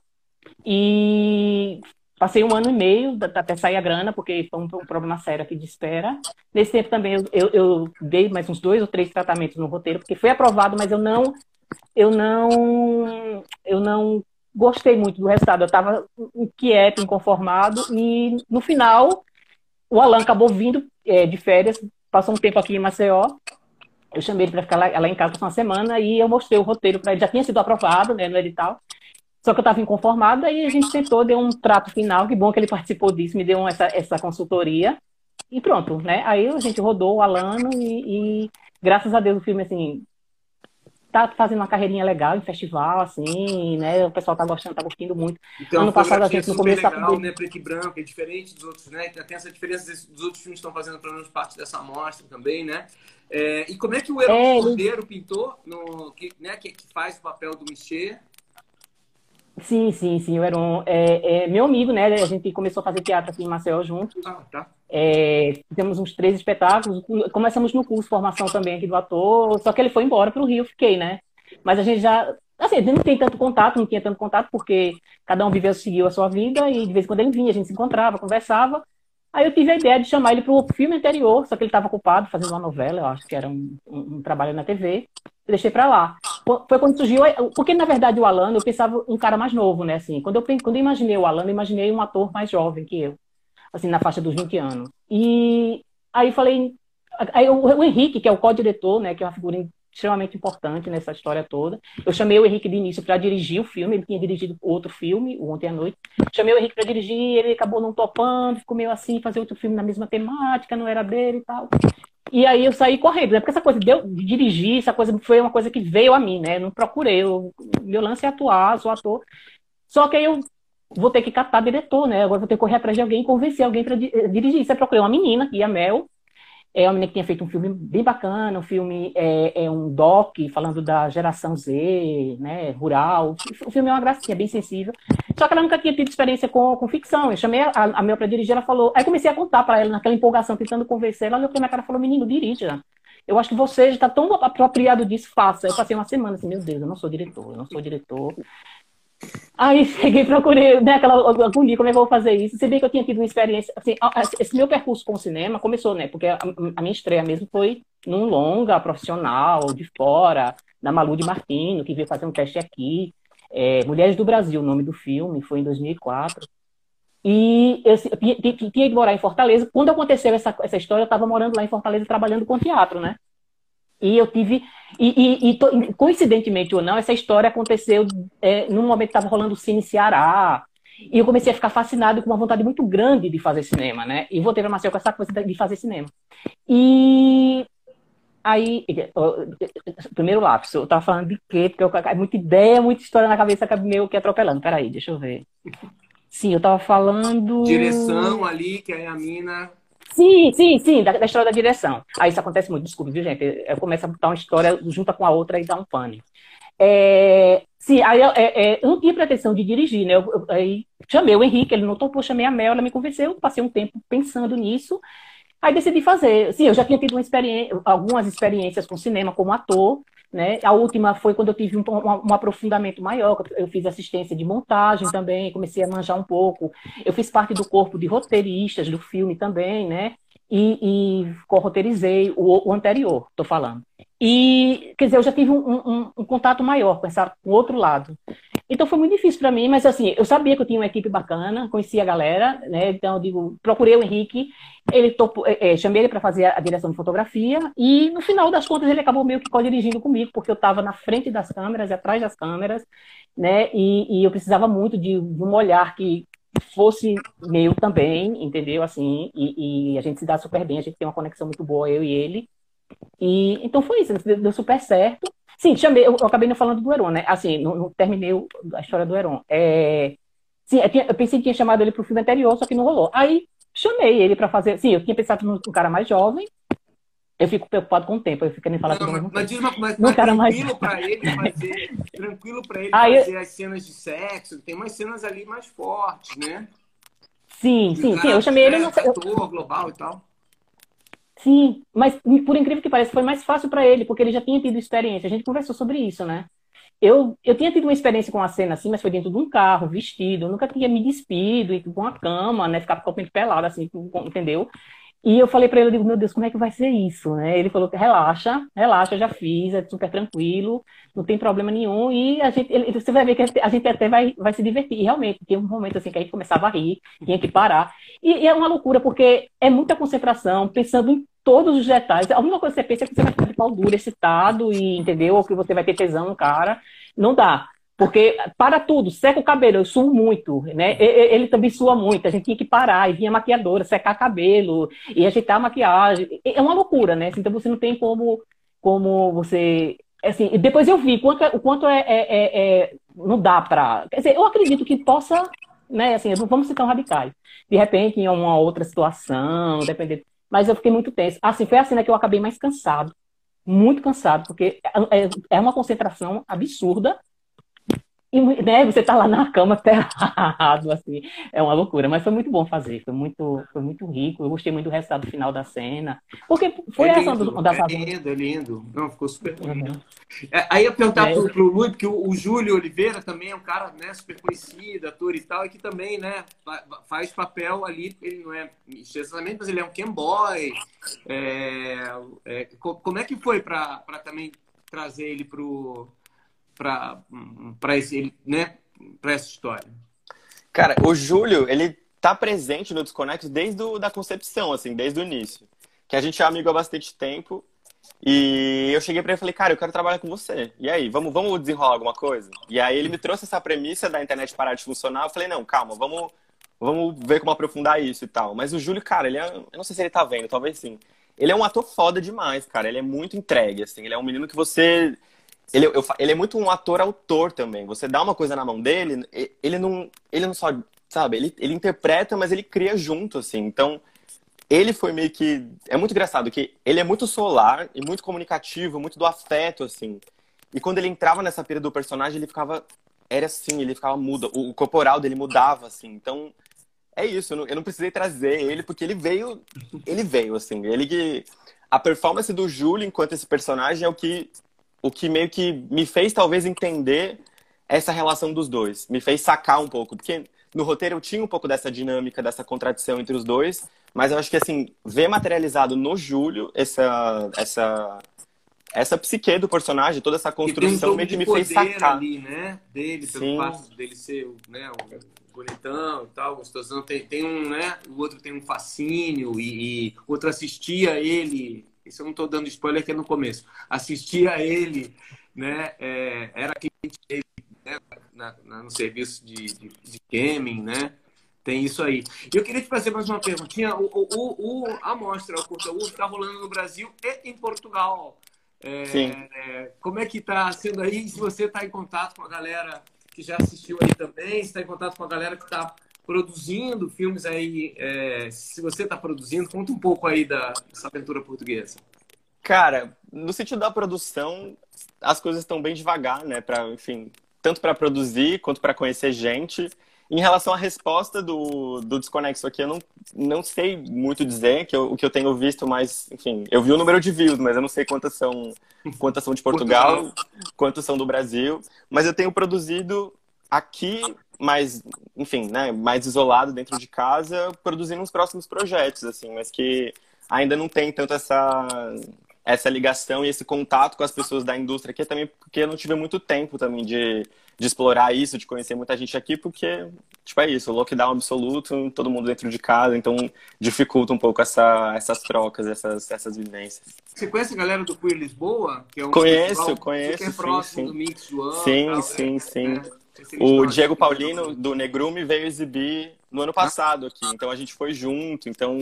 e passei um ano e meio até sair a grana, porque foi um, problema sério aqui de espera. Nesse tempo também eu, eu, eu, dei mais uns dois ou três tratamentos no roteiro, porque foi aprovado, mas eu não, eu não, eu não gostei muito do resultado. Eu estava inquieto, inconformado e no final o Alan acabou vindo é, de férias, passou um tempo aqui em Maceió eu chamei ele para ficar lá, lá, em casa uma semana e eu mostrei o roteiro para ele. Já tinha sido aprovado né, no edital. Só que eu estava inconformada e a gente tentou, deu um trato final. Que bom que ele participou disso, me deu essa, essa consultoria. E pronto, né? Aí a gente rodou o Alano e, e graças a Deus o filme, assim, tá fazendo uma carreirinha legal em festival, assim, né? O pessoal tá gostando, tá gostando muito. Então, ano passado a gente no começo legal, né? Preto e branco, é diferente dos outros, né? Tem essa diferença dos outros filmes que estão fazendo pelo menos parte dessa amostra também, né? É, e como é que o Herói é, Cordeiro, pintor, no, que, né, que, que, faz o papel do Michê? Sim, sim, sim. O Heron é, é, meu amigo, né? A gente começou a fazer teatro aqui em Maceió juntos. Ah, tá. É, fizemos uns três espetáculos. Começamos no curso de formação também aqui do ator. Só que ele foi embora para o Rio, fiquei, né? Mas a gente já. Assim, a gente não tem tanto contato, não tinha tanto contato, porque cada um viveu, seguiu a sua vida, e de vez em quando ele vinha, a gente se encontrava, conversava. Aí eu tive a ideia de chamar ele para o filme anterior, só que ele estava ocupado fazendo uma novela, eu acho que era um, um, um trabalho na TV. Eu deixei para lá. Foi quando surgiu, porque na verdade o Alan, eu pensava um cara mais novo, né? Assim, quando eu, quando eu imaginei o Alan, eu imaginei um ator mais jovem que eu, assim, na faixa dos 20 anos. E aí falei, aí o, Henrique, que é o co-diretor, né, que é uma figura extremamente importante nessa história toda. Eu chamei o Henrique de início para dirigir o filme, ele tinha dirigido outro filme, Ontem à Noite. Chamei o Henrique para dirigir, ele acabou não topando, ficou meio assim, fazer outro filme na mesma temática, não era dele e tal. E aí eu saí correndo, né? Porque essa coisa de, eu, de dirigir, essa coisa foi uma coisa que veio a mim, né? Eu não procurei, eu, meu lance é atuar, sou ator. Só que aí eu vou ter que catar diretor, né? Agora vou ter que correr atrás de alguém, convencer alguém para dirigir. Você procurei uma menina, que a Mel, é uma menina que tinha feito um filme bem bacana, um filme é, é um doc falando da geração Z, né, rural. O filme é uma gracinha, bem sensível. Só que ela nunca tinha tido experiência com, com ficção. Eu chamei a, a Mel para dirigir, ela falou. Aí comecei a contar para ela, naquela empolgação, tentando convencer. Ela olhou para minha cara e falou: Menino, dirija. Eu acho que você já está tão apropriado disso, faça. Eu passei uma semana assim: Meu Deus, eu não sou diretor, eu não sou diretor. Aí cheguei procurei, né, aquela agonia, como é que eu vou fazer isso? Se bem que eu tinha tido uma experiência, assim, esse meu percurso com o cinema começou, né, porque a, a minha estreia mesmo foi num longa profissional, de fora, da Malu de Martino, que veio fazer um teste aqui, é, Mulheres do Brasil, o nome do filme, foi em 2004. E eu, eu, tinha que morar em Fortaleza. Quando aconteceu essa, essa história, eu estava morando lá em Fortaleza trabalhando com teatro, né? E eu tive. E, e, e to, coincidentemente ou não, essa história aconteceu é, num momento que estava rolando o Cine Ceará. E eu comecei a ficar fascinado com uma vontade muito grande de fazer cinema, né? E voltei para Maceió com essa coisa de fazer cinema. E aí, primeiro lápis, eu estava falando de quê? Porque eu, muita ideia, muita história na cabeça acabei meio que atropelando. Peraí, deixa eu ver. Sim, eu estava falando. Direção ali, que é a mina Sim, sim, sim, da, da, história da direção. Aí isso acontece muito, desculpe, viu, gente? Eu começo a botar uma história junta com a outra e dá um pane. É, sim, aí eu, é, é, eu não tinha pretensão de dirigir, né? Eu, eu, aí chamei o Henrique, ele não topou, chamei a Mel, ela me convenceu, passei um tempo pensando nisso. Aí decidi fazer. Sim, eu já tinha tido experiência, algumas experiências com cinema como ator, né? A última foi quando eu tive um, um, um, aprofundamento maior, eu fiz assistência de montagem também, comecei a manjar um pouco. Eu fiz parte do corpo de roteiristas do filme também, né? E, e corroteirizei o, o anterior, estou falando. E, quer dizer, eu já tive um, um, um contato maior com, essa, com o outro lado. Então foi muito difícil para mim, mas assim, eu sabia que eu tinha uma equipe bacana, conhecia a galera, né? Então eu digo, procurei o Henrique, ele topou, é, é, chamei ele para fazer a direção de fotografia e no final das contas ele acabou meio que co-dirigindo comigo, porque eu estava na frente das câmeras atrás das câmeras, né? E, e eu precisava muito de, de um olhar que fosse meu também, entendeu? Assim, e, e, a gente se dá super bem, a gente tem uma conexão muito boa, eu e ele. E então foi isso, deu super certo. Sim, chamei, eu, eu acabei não falando do Heron, né? Assim, não, não terminei a história do Heron. É, sim, eu, tinha, eu, pensei que tinha chamado ele pro filme anterior, só que não rolou. Aí chamei ele para fazer. Sim, eu tinha pensado num, cara mais jovem. Eu fico preocupado com o tempo, eu fico querendo falar não, mas, mas, diz uma, mas, mas cara tranquilo mais... para ele fazer, tranquilo para ele Aí, fazer as cenas de sexo. Tem umas cenas ali mais fortes, né? Sim, sim, sim. Eu chamei ele. Não, ator, global e tal. Sim, mas por incrível que pareça, foi mais fácil para ele, porque ele já tinha tido experiência. A gente conversou sobre isso, né? Eu, eu tinha tido uma experiência com a cena assim, mas foi dentro de um carro, vestido. Eu nunca tinha me despido com a cama, né? Ficar completamente pelado, assim, entendeu? E eu falei para ele, eu digo, meu Deus, como é que vai ser isso, né? Ele falou relaxa, relaxa, já fiz, é super tranquilo, não tem problema nenhum. E a gente, ele, você vai ver que a gente até vai, vai se divertir. E realmente, tem um momento assim que a gente começava a rir, tinha que parar. E, e é uma loucura, porque é muita concentração, pensando em todos os detalhes. A única coisa que você pensa é que você vai ficar de pau duro, excitado, e entendeu? Ou que você vai ter tesão no cara. Não dá. Porque para tudo, seca o cabelo, eu suo muito, né? Ele também sua muito, a gente tinha que parar, e vinha maquiadora, secar cabelo, e ajeitar a maquiagem. É uma loucura, né? Então você não tem como, como você. Assim, depois eu vi quanto, é, o quanto é, é, é, é não dá para. Quer dizer, eu acredito que possa, né? Assim, vamos ser tão radicais. De repente, em uma outra situação, dependendo mas eu fiquei muito tenso. Assim, foi a cena que eu acabei mais cansado. Muito cansado, porque é, é uma concentração absurda. E né, você tá lá na cama aterrado, assim, é uma loucura, mas foi muito bom fazer, foi muito, foi muito rico, eu gostei muito do resultado final da cena, porque foi é essa lindo, do, das é lindo, é lindo, não, ficou super bonito. Uhum. É, aí eu perguntar é. pro, pro Lui, porque o, o, Júlio Oliveira também é um cara, né, super conhecido, ator e tal, e que também, né, faz papel ali, ele não é exatamente, mas ele é um Ken Boy, é, é como é que foi para também trazer ele pro para esse, né, essa história? Cara, o Júlio, ele tá presente no Desconexo desde a da concepção, assim, desde o início. Que a gente é amigo há bastante tempo. E eu cheguei para ele e falei, cara, eu quero trabalhar com você. E aí, vamos, vamos desenrolar alguma coisa? E aí ele me trouxe essa premissa da internet parar de funcionar. Eu falei, não, calma, vamos, vamos ver como aprofundar isso e tal. Mas o Júlio, cara, ele é, eu não sei se ele tá vendo, talvez sim. Ele é um ator foda demais, cara. Ele é muito entregue, assim. Ele é um menino que você ele, eu, ele é muito um ator-autor também. Você dá uma coisa na mão dele, ele não, ele não só, sabe, ele, ele interpreta, mas ele cria junto, assim. Então, ele foi meio que. É muito engraçado que ele é muito solar e muito comunicativo, muito do afeto, assim. E quando ele entrava nessa pira do personagem, ele ficava. Era assim, ele ficava mudo. O, o corporal dele mudava, assim. Então, é isso. Eu não, eu não precisei trazer ele, porque ele veio. Ele veio, assim. Ele que. A performance do Júlio enquanto esse personagem é o que o que meio que me fez talvez entender essa relação dos dois, me fez sacar um pouco, porque no roteiro eu tinha um pouco dessa dinâmica, dessa contradição entre os dois, mas eu acho que assim, ver materializado no Júlio essa essa essa psique do personagem, toda essa construção um meio que me fez sacar ali, né? Dele, pelo Sim. fato dele ser, né, um bonitão e tal, gostosão, tem, tem um, né? O outro tem um fascínio e, e outro assistia ele isso eu não estou dando spoiler que é no começo, assistia ele, né, é, era cliente dele né, na, na, no serviço de, de, de gaming, né, tem isso aí. Eu queria te fazer mais uma perguntinha. O, o, o, a mostra, o Curta U, está rolando no Brasil e em Portugal. É, Sim. É, como é que está sendo aí? Se você está em contato com a galera que já assistiu aí também, se está em contato com a galera que está produzindo filmes aí. É, se você está produzindo, conta um pouco aí da, dessa aventura portuguesa. Cara, no sentido da produção, as coisas estão bem devagar, né? Para, enfim, tanto para produzir quanto para conhecer gente. Em relação à resposta do, do Desconexo aqui, eu não, não sei muito dizer, que eu, o que eu tenho visto, mas, enfim, eu vi o número de views, mas eu não sei quantas são, quantas são de Portugal, Portugal. quantas são do Brasil. Mas eu tenho produzido aqui mais, enfim, né, mais isolado dentro de casa, produzindo uns próximos projetos, assim, mas que ainda não tem tanto essa essa ligação e esse contato com as pessoas da indústria aqui, também porque eu não tive muito tempo também de, de explorar isso, de conhecer muita gente aqui, porque, tipo, é isso, lockdown absoluto, todo mundo dentro de casa, então dificulta um pouco essa, essas trocas, essas, essas vivências. Você conhece a galera do Queer Lisboa? Que é um conheço, festival, conheço, que é próximo sim, sim. do Mix ano. Sim, tal, sim, né? sim. É. O Diego Paulino, do Negrume, veio exibir no ano passado aqui. Então a gente foi junto. Então,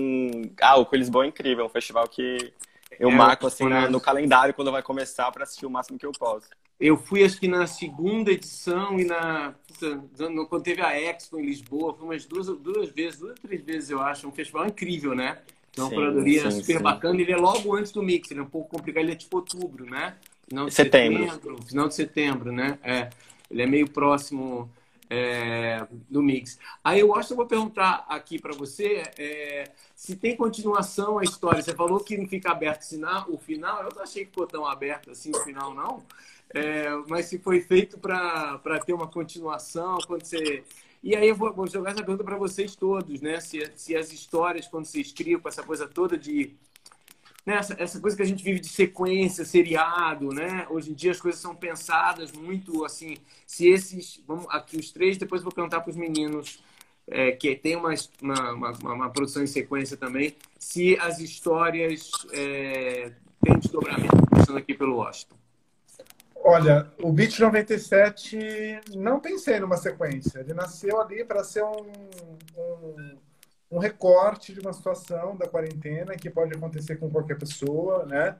ah, o Colisboa é incrível. É um festival que eu é, marco assim na, no calendário quando vai começar para assistir o máximo que eu posso. Eu fui acho que na segunda edição e na quando teve a Expo em Lisboa, fui umas duas, duas vezes, duas três vezes eu acho, um festival incrível, né? É uma curadoria super sim. bacana. Ele é logo antes do Mix, ele é um pouco complicado, ele é tipo outubro, né? Final de setembro. setembro. Final de setembro, né? É. Ele é meio próximo é, do mix. Aí eu acho que eu vou perguntar aqui para você é, se tem continuação a história. Você falou que não fica aberto o final. Eu não achei que ficou tão aberto assim o final, não. É, mas se foi feito para ter uma continuação, quando você. E aí eu vou, vou jogar essa pergunta para vocês todos, né? Se, se as histórias, quando vocês criam com essa coisa toda de né, essa, essa coisa que a gente vive de sequência, seriado, né? Hoje em dia as coisas são pensadas muito assim. Se esses, vamos aqui os três, depois vou perguntar para os meninos é, que tem uma, uma, uma, uma, produção em sequência também, se as histórias é, têm desdobramento, começando aqui pelo Washington. Olha, o Beat 97 não pensei numa sequência. Ele nasceu ali para ser um, um um recorte de uma situação da quarentena que pode acontecer com qualquer pessoa, né?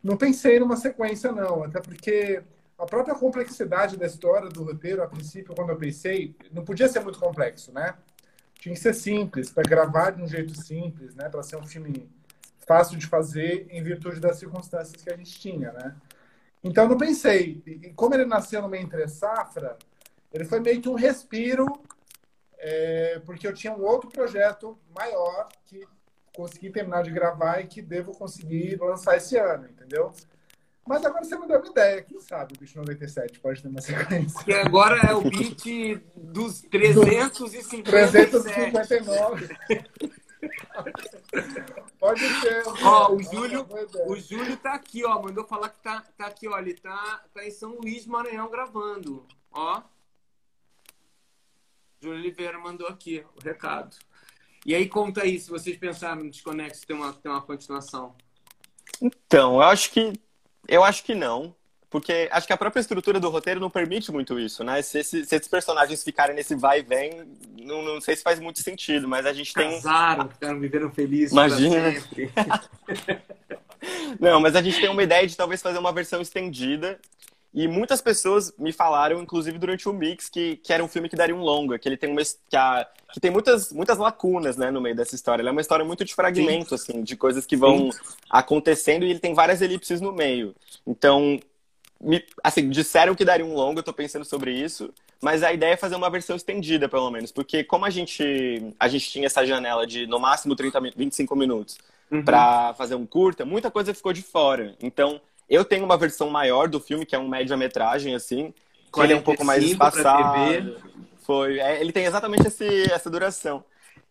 Não pensei numa sequência, não, até porque a própria complexidade da história do roteiro, a princípio, quando eu pensei, não podia ser muito complexo, né? Tinha que ser simples, para gravar de um jeito simples, né? Para ser um filme fácil de fazer em virtude das circunstâncias que a gente tinha, né? Então, não pensei. E como ele nasceu numa entre-safra, ele foi meio que um respiro, é, porque eu tinha um outro projeto maior que consegui terminar de gravar e que devo conseguir lançar esse ano, entendeu? Mas agora você me deu uma ideia, quem sabe o Bicho 97 pode ter uma sequência. Que agora é o beat dos 357. 359. Pode ser. Ó, o Júlio, o Júlio tá aqui, ó. Mandou falar que tá, tá aqui, ó. Ele tá, tá em São Luís, Maranhão, gravando. Ó. Júlio Oliveira mandou aqui o recado. E aí, conta aí, se vocês pensaram no Desconexo, tem uma, tem uma continuação. Então, eu acho que. Eu acho que não. Porque acho que a própria estrutura do roteiro não permite muito isso, né? Se, se, se esses personagens ficarem nesse vai e vem, não, não, sei se faz muito sentido, mas a gente tem. Casaram, ficaram vivendo felizes. Imagina. não, mas a gente tem uma ideia de talvez fazer uma versão estendida. E muitas pessoas me falaram, inclusive durante o mix, que, que era um filme que daria um longa, que ele tem uma que, a, que tem muitas, muitas lacunas, né, no meio dessa história. Ele é uma história muito de fragmento, Sim. assim, de coisas que vão Sim. acontecendo e ele tem várias elipses no meio. Então, me, assim, disseram que daria um longo, eu tô pensando sobre isso, mas a ideia é fazer uma versão estendida, pelo menos, porque como a gente, a gente tinha essa janela de no máximo 30, 25 minutos uhum. para fazer um curta, muita coisa ficou de fora. Então, eu tenho uma versão maior do filme, que é um média-metragem, assim, que ele é um pouco mais espaçado. Foi, é, ele tem exatamente esse, essa duração.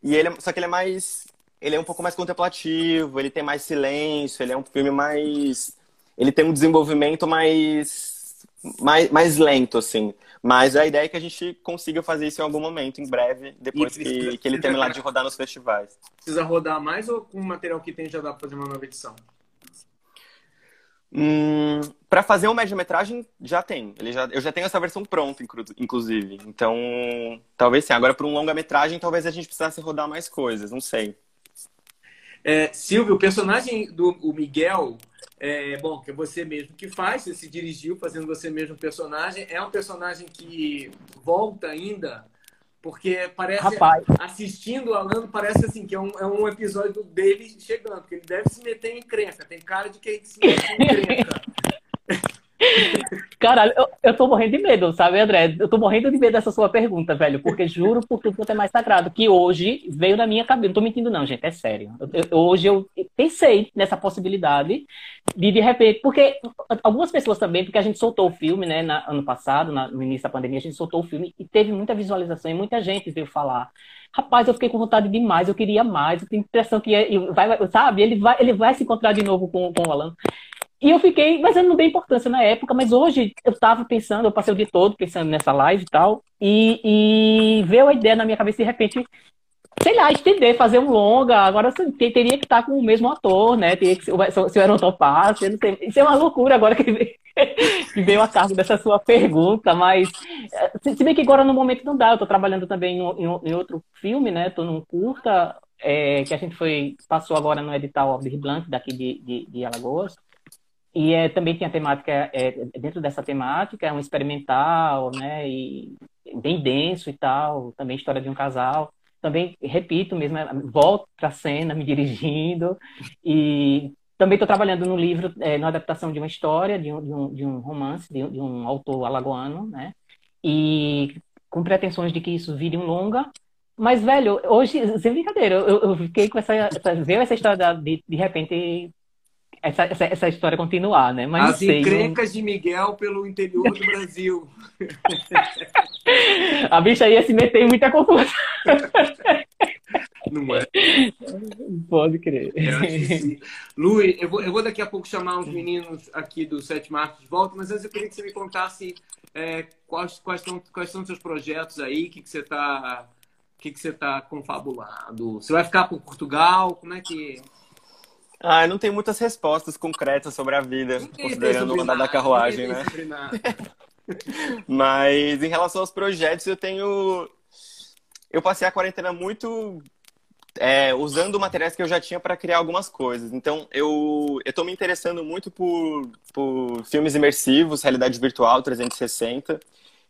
E ele, só que ele é mais, ele é um pouco mais contemplativo, ele tem mais silêncio, ele é um filme mais ele tem um desenvolvimento mais, mais, mais lento, assim. Mas a ideia é que a gente consiga fazer isso em algum momento, em breve, depois que, que ele terminar de rodar nos festivais. Precisa rodar mais ou com o material que tem já dá para fazer uma nova edição? Hum, para fazer uma média-metragem, já tem. Ele já, eu já tenho essa versão pronta, inclusive. Então, talvez sim. Agora, para um longa-metragem, talvez a gente precisasse rodar mais coisas, não sei. É, Silvio, o personagem do o Miguel, é, bom, que é você mesmo que faz, você se dirigiu fazendo você mesmo personagem. É um personagem que volta ainda, porque parece, Rapaz. assistindo o Alan, parece assim, que é um, é um episódio dele chegando, que ele deve se meter em encrenca. Tem cara de que se mete em encrenca. Caralho, eu, eu tô morrendo de medo, sabe, André? Eu tô morrendo de medo dessa sua pergunta, velho, porque juro por tudo que é mais sagrado, que hoje veio na minha cabeça. Não tô mentindo, não, gente, é sério. Eu, eu, hoje eu pensei nessa possibilidade de, de repente, porque algumas pessoas também, porque a gente soltou o filme, né, na, ano passado, na, no início da pandemia, a gente soltou o filme e teve muita visualização e muita gente veio falar. Rapaz, eu fiquei com vontade demais, eu queria mais, eu tenho a impressão que vai, sabe, ele vai, ele vai se encontrar de novo com, com o Alan. E eu fiquei, mas eu não dei importância na época, mas hoje eu estava pensando, eu passei o dia todo pensando nessa live e tal, e, e veio a ideia na minha cabeça de repente, sei lá, estender, fazer um longa, agora teria que estar com o mesmo ator, né? Teria que se eu era um topaz, eu não sei. Isso é uma loucura agora que veio, que veio a cargo dessa sua pergunta, mas se bem que agora no momento não dá, eu estou trabalhando também em, em, outro filme, né? Estou num curta, é, que a gente foi, passou agora no edital Aldir Blanc, daqui de, de, de Alagoas. E é, também a temática, é, dentro dessa temática, é um experimental, né? E bem denso e tal, também história de um casal. Também, repito mesmo, é, volto para a cena, me dirigindo. E também estou trabalhando no livro, é, na adaptação de uma história, de um, de um, de um romance, de, de, um autor alagoano, né? E com pretensões de que isso vire um longa. Mas, velho, hoje, sem brincadeira, eu, eu fiquei com essa, essa, veio essa história de, de repente, essa, essa, essa, história continuar, né? Mas As sei, encrencas não... de Miguel pelo interior do Brasil. a bicha ia se meter em muita confusão. Não é? Pode crer. É, Luiz, eu vou, eu vou daqui a pouco chamar os meninos aqui do Sete Marcos de volta, mas antes eu queria que você me contasse é, quais, quais, são, quais são os seus projetos aí, o que, que você está que, que você tá confabulado? Você vai ficar por Portugal? Como é que. Ah, não tenho muitas respostas concretas sobre a vida, considerando o andar da carruagem, né? Mas em relação aos projetos, eu tenho. Eu passei a quarentena muito é, usando materiais que eu já tinha para criar algumas coisas. Então, eu estou me interessando muito por, por filmes imersivos, realidade virtual 360.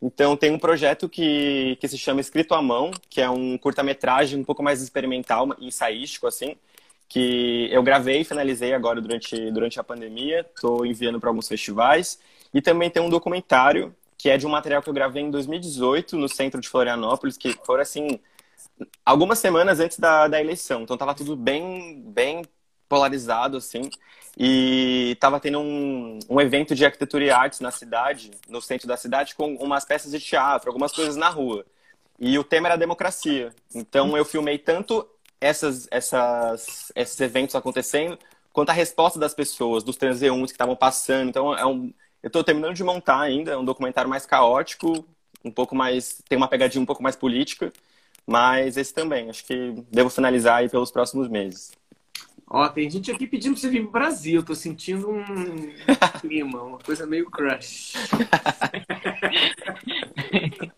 Então, tem um projeto que, que se chama Escrito à Mão, que é um curta-metragem um pouco mais experimental, ensaístico, assim, que eu gravei e finalizei agora durante, durante a pandemia. Estou enviando para alguns festivais. E também tem um documentário que é de um material que eu gravei em 2018 no centro de Florianópolis, que foram assim algumas semanas antes da, da eleição. Então tava tudo bem bem polarizado assim. E tava tendo um, um evento de arquitetura e artes na cidade, no centro da cidade, com umas peças de teatro, algumas coisas na rua. E o tema era democracia. Então eu filmei tanto essas, essas, esses eventos acontecendo, quanto a resposta das pessoas, dos transeuntes que estavam passando. Então é um, eu estou terminando de montar ainda, é um documentário mais caótico, um pouco mais. tem uma pegadinha um pouco mais política, mas esse também, acho que devo finalizar aí pelos próximos meses. Ó, tem gente aqui pedindo pra você vir pro Brasil. Tô sentindo um clima, uma coisa meio crush.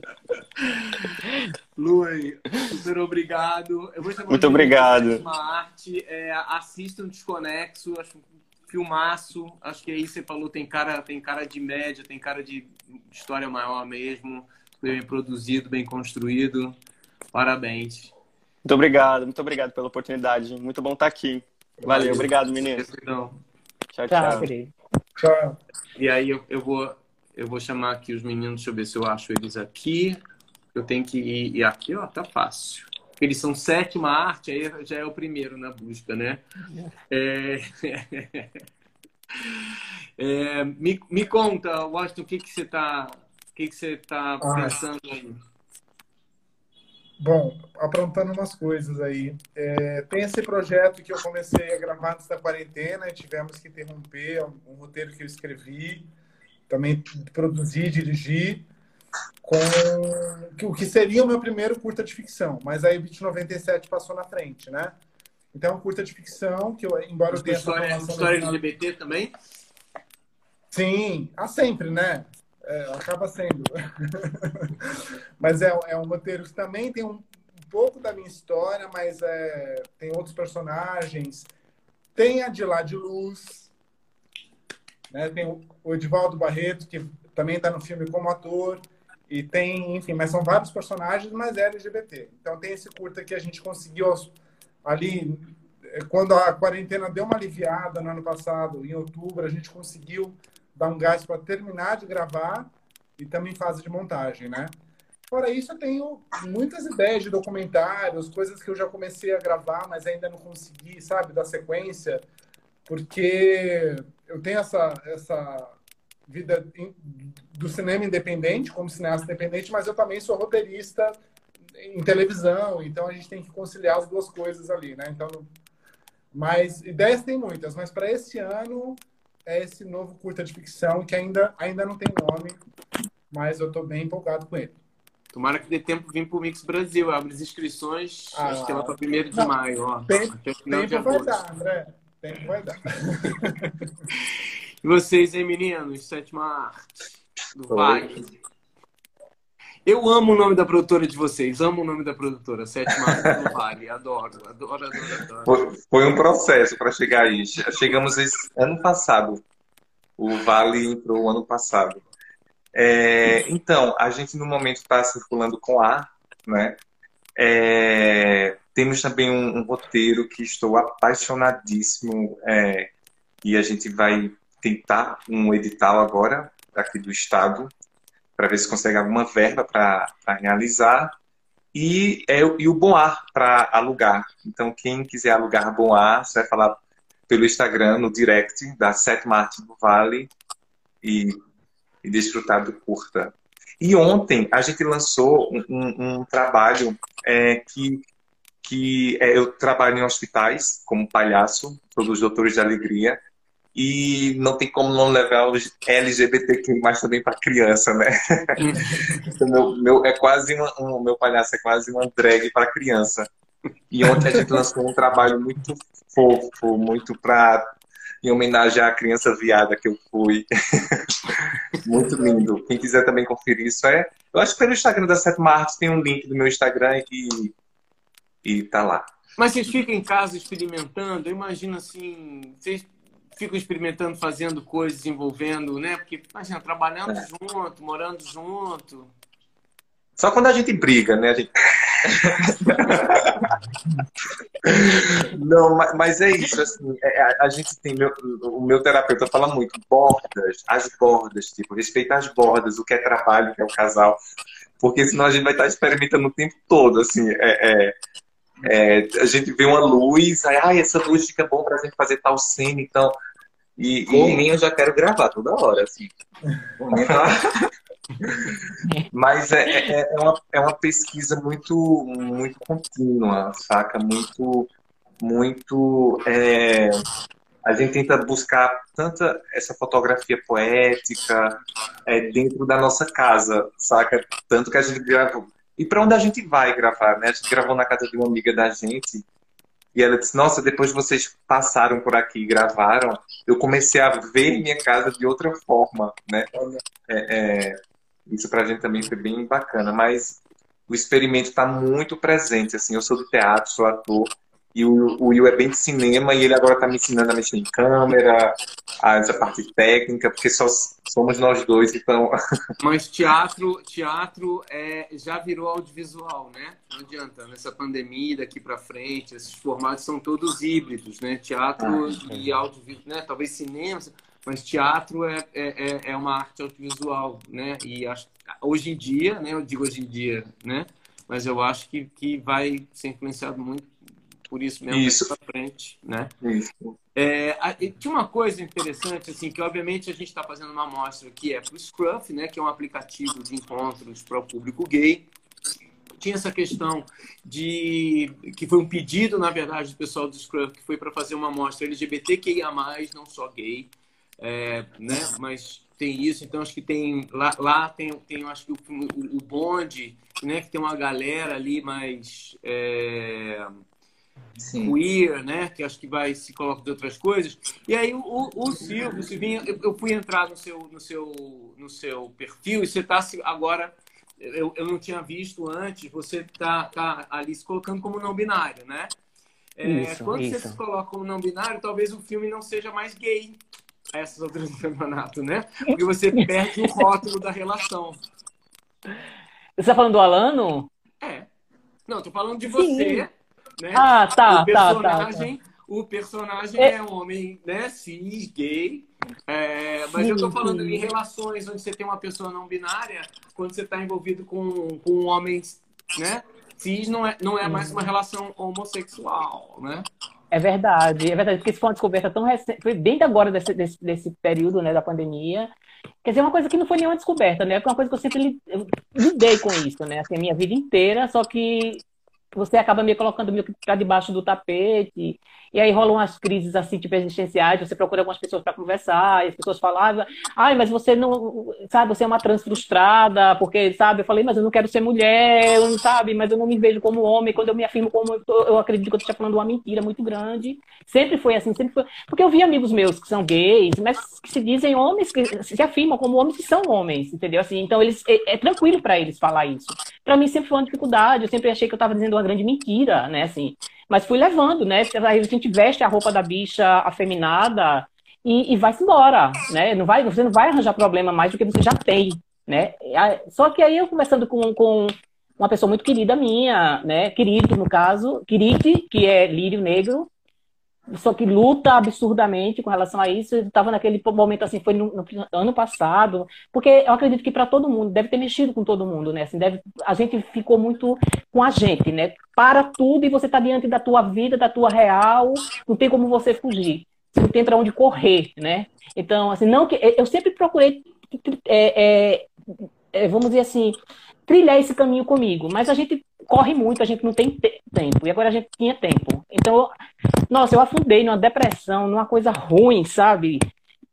Lui, super obrigado. Eu vou Muito obrigado. arte. É, assistam Desconexo, acho um filmaço. Acho que aí você falou, tem cara, tem cara de média, tem cara de história maior mesmo. Bem produzido, bem construído. Parabéns. Muito obrigado, muito obrigado pela oportunidade. Muito bom estar aqui. Valeu, obrigado, menino. Tchau, tchau. Tchau, tchau. E aí eu, eu, vou, eu vou chamar aqui os meninos, deixa eu ver se eu acho eles aqui. Eu tenho que ir. E aqui, ó, tá fácil. Eles são sétima arte, aí já é o primeiro na busca, né? É... é... me, me conta, Washington, o que, que você está que que você tá ah. pensando aí? Bom, aprontando umas coisas aí. É, tem esse projeto que eu comecei a gravar antes da quarentena e tivemos que interromper um, um roteiro que eu escrevi, também produzi, dirigi, com o que seria o meu primeiro curta de ficção, mas aí o Beat 97 passou na frente, né? Então, curta de ficção, que eu, embora eu tenha história, história LGBT também? Sim, há sempre, né? É, acaba sendo. mas é, é um roteiro que também tem um, um pouco da minha história, mas é, tem outros personagens. Tem a de Lá de Luz, né? tem o Edivaldo Barreto, que também está no filme como ator. E tem, enfim, mas são vários personagens, mas é LGBT. Então tem esse curta que a gente conseguiu ali, quando a quarentena deu uma aliviada no ano passado, em outubro, a gente conseguiu dar um gás para terminar de gravar e também fase de montagem, né? Fora isso, eu tenho muitas ideias de documentários, coisas que eu já comecei a gravar, mas ainda não consegui, sabe, da sequência, porque eu tenho essa, essa vida do cinema independente, como cineasta independente, mas eu também sou roteirista em televisão, então a gente tem que conciliar as duas coisas ali, né? Então, mas ideias tem muitas, mas para esse ano é esse novo curta de ficção que ainda, ainda não tem nome, mas eu estou bem empolgado com ele. Tomara que dê tempo vir para o Mix Brasil. Abre as inscrições, ah, acho que lá para 1 de não, maio. Ó. Tempo, tempo vai dar, André. Tempo vai dar. e vocês, hein, meninos? Sétima arte do Vale. Eu amo o nome da produtora de vocês, amo o nome da produtora, Sétima Arte do Vale, adoro, adoro, adoro, adoro. Foi, foi um processo para chegar aí. Chegamos esse ano passado. O Vale entrou ano passado. É, então, a gente no momento está circulando com A, né? É, temos também um, um, roteiro que estou apaixonadíssimo é, e a gente vai tentar um edital agora aqui do estado para ver se consegue alguma verba para realizar. E, é, e o Bom Ar para alugar. Então, quem quiser alugar Bom Ar, você vai falar pelo Instagram, no direct da Sétima Arte do Vale e, e desfrutar do curta. E ontem a gente lançou um, um, um trabalho é, que, que é, eu trabalho em hospitais como palhaço, todos os doutores de alegria, e não tem como não levar os LGBTQ mais também para criança, né? meu, meu, é quase uma, um, meu palhaço é quase uma drag para criança. E ontem a gente lançou um trabalho muito fofo, muito para em homenagem à criança viada que eu fui. muito lindo. Quem quiser também conferir isso é. Eu acho que pelo Instagram da Sete Marques tem um link do meu Instagram e, e tá lá. Mas vocês ficam em casa experimentando? Eu imagino assim, vocês ficam experimentando, fazendo coisas, envolvendo, né? Porque, imagina, trabalhando é. junto, morando junto. Só quando a gente briga, né? Gente... Não, mas é isso, assim, é, a, a, gente tem, meu, o meu terapeuta fala muito, bordas, as bordas, tipo, respeita as bordas, o que é trabalho, o que é o casal, porque senão a gente vai estar experimentando o tempo todo, assim, é, é, é a gente vê uma luz, aí, ah, essa luz fica bom pra gente fazer tal cena, então... E, e... mim, eu já quero gravar toda hora, assim. Mas é, é, é, uma, é uma pesquisa muito, muito contínua, saca? Muito, muito. É... A gente tenta buscar tanta essa fotografia poética é, dentro da nossa casa, saca? Tanto que a gente gravou. E para onde a gente vai gravar, né? A gente gravou na casa de uma amiga da gente e ela disse: Nossa, depois vocês passaram por aqui e gravaram, eu comecei a ver minha casa de outra forma, né? É, é, isso para a gente também foi bem bacana, mas o experimento está muito presente. Assim, eu sou do teatro, sou ator, e o, o Will é bem de cinema e ele agora está me ensinando a mexer em câmera, a essa parte técnica, porque só somos nós dois, então. Mas teatro, teatro é, já virou audiovisual, né? Não adianta. Nessa pandemia, daqui para frente, esses formatos são todos híbridos, né? Teatro ah, e audiovisual, né? Talvez cinema mas teatro é, é, é, é uma arte audiovisual, né? E acho, hoje em dia, né? Eu digo hoje em dia, né? Mas eu acho que, que vai ser influenciado muito por isso mesmo isso. para frente, né? Isso. É, tinha uma coisa interessante, assim, que obviamente a gente está fazendo uma amostra que é para o Scruff, né? Que é um aplicativo de encontros para o público gay. Tinha essa questão de que foi um pedido, na verdade, do pessoal do Scruff, que foi para fazer uma amostra LGBTQIA+, não só gay é, né? Mas tem isso, então acho que tem lá, lá tem, tem acho que o, o, o bonde, né? Que tem uma galera ali mais é, queer, né? Que acho que vai se colocar de outras coisas. E aí o, o Silvio, Silvinho, eu, eu fui entrar no seu, no seu, no seu perfil e você está agora eu, eu não tinha visto antes, você tá, tá ali se colocando como não binário, né? É, isso, quando isso. você se coloca como não binário, talvez o filme não seja mais gay, a essas alturas do campeonato, né? Porque você perde o rótulo da relação. Você está falando do Alano? É. Não, tô falando de você. Né? Ah, tá, o personagem, tá, tá, tá. O personagem é, é um homem, né, cis, gay. É, mas sim, eu tô falando sim. em relações onde você tem uma pessoa não binária, quando você está envolvido com, com um homem, né? Cis não é, não é mais uma relação homossexual, né? É verdade, é verdade, porque isso foi uma descoberta tão recente, foi bem agora desse, desse, desse período né, da pandemia. Quer dizer, uma coisa que não foi nenhuma descoberta, né? É uma coisa que eu sempre lidei com isso, né? Assim, a minha vida inteira, só que você acaba me colocando meio que para debaixo do tapete, e aí rolam umas crises assim, tipo, existenciais, você procura algumas pessoas para conversar, e as pessoas falavam, ai, mas você não, sabe, você é uma trans frustrada, porque, sabe, eu falei, mas eu não quero ser mulher, eu não sabe, mas eu não me vejo como homem, quando eu me afirmo como, eu, eu acredito que eu estou falando uma mentira muito grande, sempre foi assim, sempre foi, porque eu vi amigos meus que são gays, mas que se dizem homens, que se afirmam como homens que são homens, entendeu? Assim, então eles, é, é tranquilo para eles falar isso. Para mim sempre foi uma dificuldade, eu sempre achei que eu estava dizendo uma grande mentira, né, assim, mas fui levando, né? Aí a gente veste a roupa da bicha afeminada e, e vai-se embora, né? Não vai, você não vai arranjar problema mais do que você já tem, né? Só que aí eu conversando com, com uma pessoa muito querida minha, né? Querido, no caso, Quirite, que é lírio negro, só que luta absurdamente com relação a isso. Estava naquele momento assim, foi no, no, ano passado, porque eu acredito que para todo mundo deve ter mexido com todo mundo, né? Assim, deve, a gente ficou muito com a gente, né? Para tudo e você está diante da tua vida, da tua real, não tem como você fugir, você não tem para onde correr, né? Então, assim, não que eu sempre procurei, é, é, é, vamos dizer assim, trilhar esse caminho comigo, mas a gente corre muito, a gente não tem te tempo. E agora a gente tinha tempo. Então, nossa, eu afundei numa depressão, numa coisa ruim, sabe?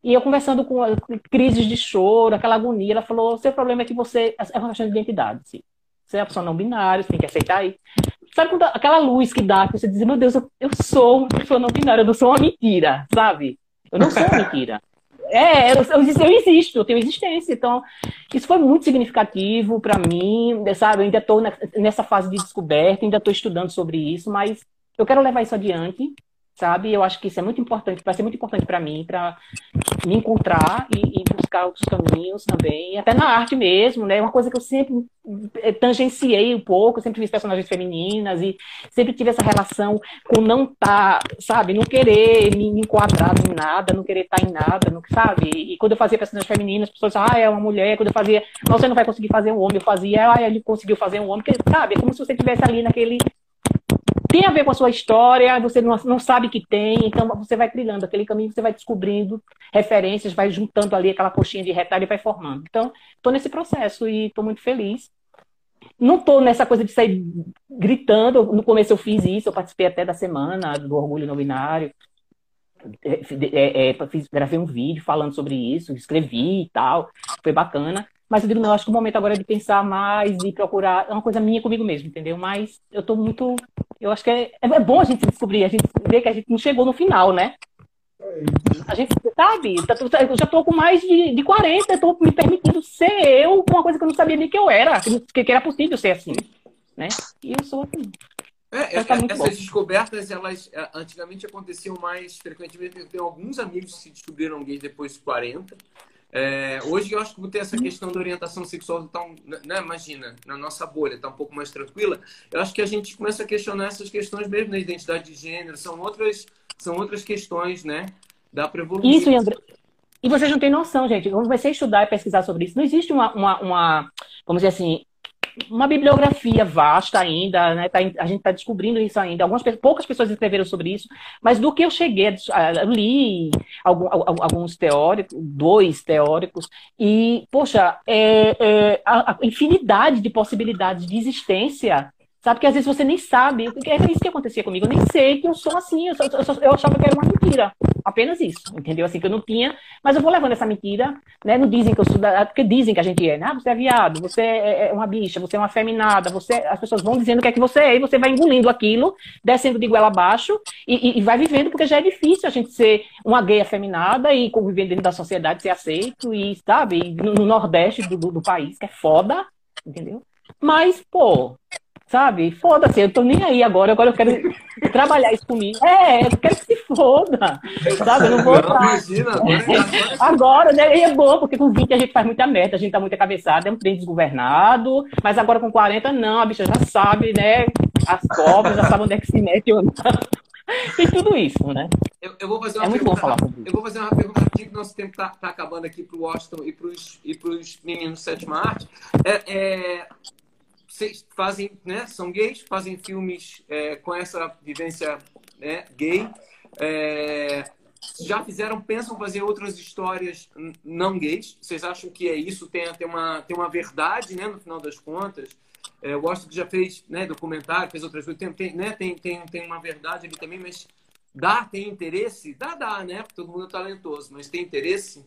E eu conversando com crises de choro, aquela agonia, ela falou: seu problema é que você é uma questão de identidade. Sim. Você é uma pessoa não binária, você tem que aceitar isso. Sabe quando, aquela luz que dá, que você diz, meu Deus, eu, eu sou uma pessoa não binária, eu não sou uma mentira, sabe? Eu não sou uma mentira. É, eu, eu, eu existo, eu tenho existência. Então, isso foi muito significativo para mim, sabe? Eu ainda estou nessa fase de descoberta, ainda estou estudando sobre isso, mas eu quero levar isso adiante. Sabe? Eu acho que isso é muito importante, vai ser muito importante para mim, para me encontrar e, e, buscar outros caminhos também, até na arte mesmo, né? Uma coisa que eu sempre eh, tangenciei um pouco, sempre fiz personagens femininas e sempre tive essa relação com não estar, tá, sabe? Não querer me enquadrar em nada, não querer estar tá em nada, não, sabe? E quando eu fazia personagens femininas, as pessoas ah, é uma mulher. Quando eu fazia, você não vai conseguir fazer um homem, eu fazia, ah, ele conseguiu fazer um homem, porque, sabe? É como se você estivesse ali naquele tem a ver com a sua história, você não, não sabe que tem, então você vai trilhando aquele caminho, você vai descobrindo referências, vai juntando ali aquela coxinha de retalho e vai formando. Então, estou nesse processo e estou muito feliz. Não estou nessa coisa de sair gritando. No começo eu fiz isso, eu participei até da semana do Orgulho No Binário. É, é, é, fiz, gravei um vídeo falando sobre isso, escrevi e tal, foi bacana. Mas eu digo, não, acho que o momento agora é de pensar mais e procurar. É uma coisa minha comigo mesmo, entendeu? Mas eu tô muito. Eu acho que é, é bom a gente descobrir, a gente ver que a gente não chegou no final, né? A gente, sabe, tá eu já tô com mais de, de 40, eu tô me permitindo ser eu com uma coisa que eu não sabia nem que eu era, que, que era possível ser assim, né? E eu sou assim. É, então, tá é, essas bom. descobertas, elas é, antigamente aconteciam mais frequentemente. Eu tenho alguns amigos que se descobriram gays depois de 40. É, hoje eu acho que ter essa questão da orientação sexual, tá né, imagina, na nossa bolha, está um pouco mais tranquila. Eu acho que a gente começa a questionar essas questões mesmo da identidade de gênero, são outras, são outras questões, né? Dá para evoluir. Isso, André. E vocês não têm noção, gente. Quando você estudar e pesquisar sobre isso, não existe uma, uma, uma vamos dizer assim, uma bibliografia vasta ainda, né? Tá, a gente está descobrindo isso ainda. Algumas poucas pessoas escreveram sobre isso, mas do que eu cheguei, eu li alguns teóricos, dois teóricos, e, poxa, é, é, a, a infinidade de possibilidades de existência Sabe que às vezes você nem sabe. É isso que acontecia comigo. Eu nem sei que eu sou assim. Eu, só, eu, só, eu, achava que era uma mentira. Apenas isso. Entendeu? Assim, que eu não tinha. Mas eu vou levando essa mentira. Né? Não dizem que eu sou. Da, porque dizem que a gente é. Né? Ah, você é viado, você é, é uma bicha, você é uma feminada. Você, as pessoas vão dizendo o que é que você é. E você vai engolindo aquilo, descendo de goela abaixo. E, e, e vai vivendo, porque já é difícil a gente ser uma gay afeminada e conviver dentro da sociedade, ser aceito. E, sabe, no, no Nordeste do, do, do país, que é foda. Entendeu? Mas, pô, Sabe? Foda-se, eu tô nem aí agora, agora eu quero trabalhar isso comigo. É, eu quero que se foda. Sabe? Eu não vou. Imagina, agora, né? E é bom, porque com 20 a gente faz muita merda, a gente tá muito cabeçada, é um trem desgovernado, mas agora com 40, não, a bicha já sabe, né? As cobras, já sabe onde é que se mete ou não. Tem tudo isso, né? Eu, eu, vou fazer uma é muito pergunta, bom falar sobre Eu vou fazer uma pergunta rapidinho, que nosso tempo está tá acabando aqui para o Washington e para os pros meninos sétima arte. É, é, vocês fazem, né, são gays, fazem filmes é, com essa vivência né, gay. É, já fizeram, pensam fazer outras histórias não gays? Vocês acham que é isso? Tem, tem, uma, tem uma verdade, né, no final das contas? É, eu gosto que já fez né, documentário, fez outras coisas. Tem, tem, né, tem, tem, tem uma verdade ali também, mas dá, tem interesse? Dá, dá, né? Todo mundo é talentoso, mas tem interesse?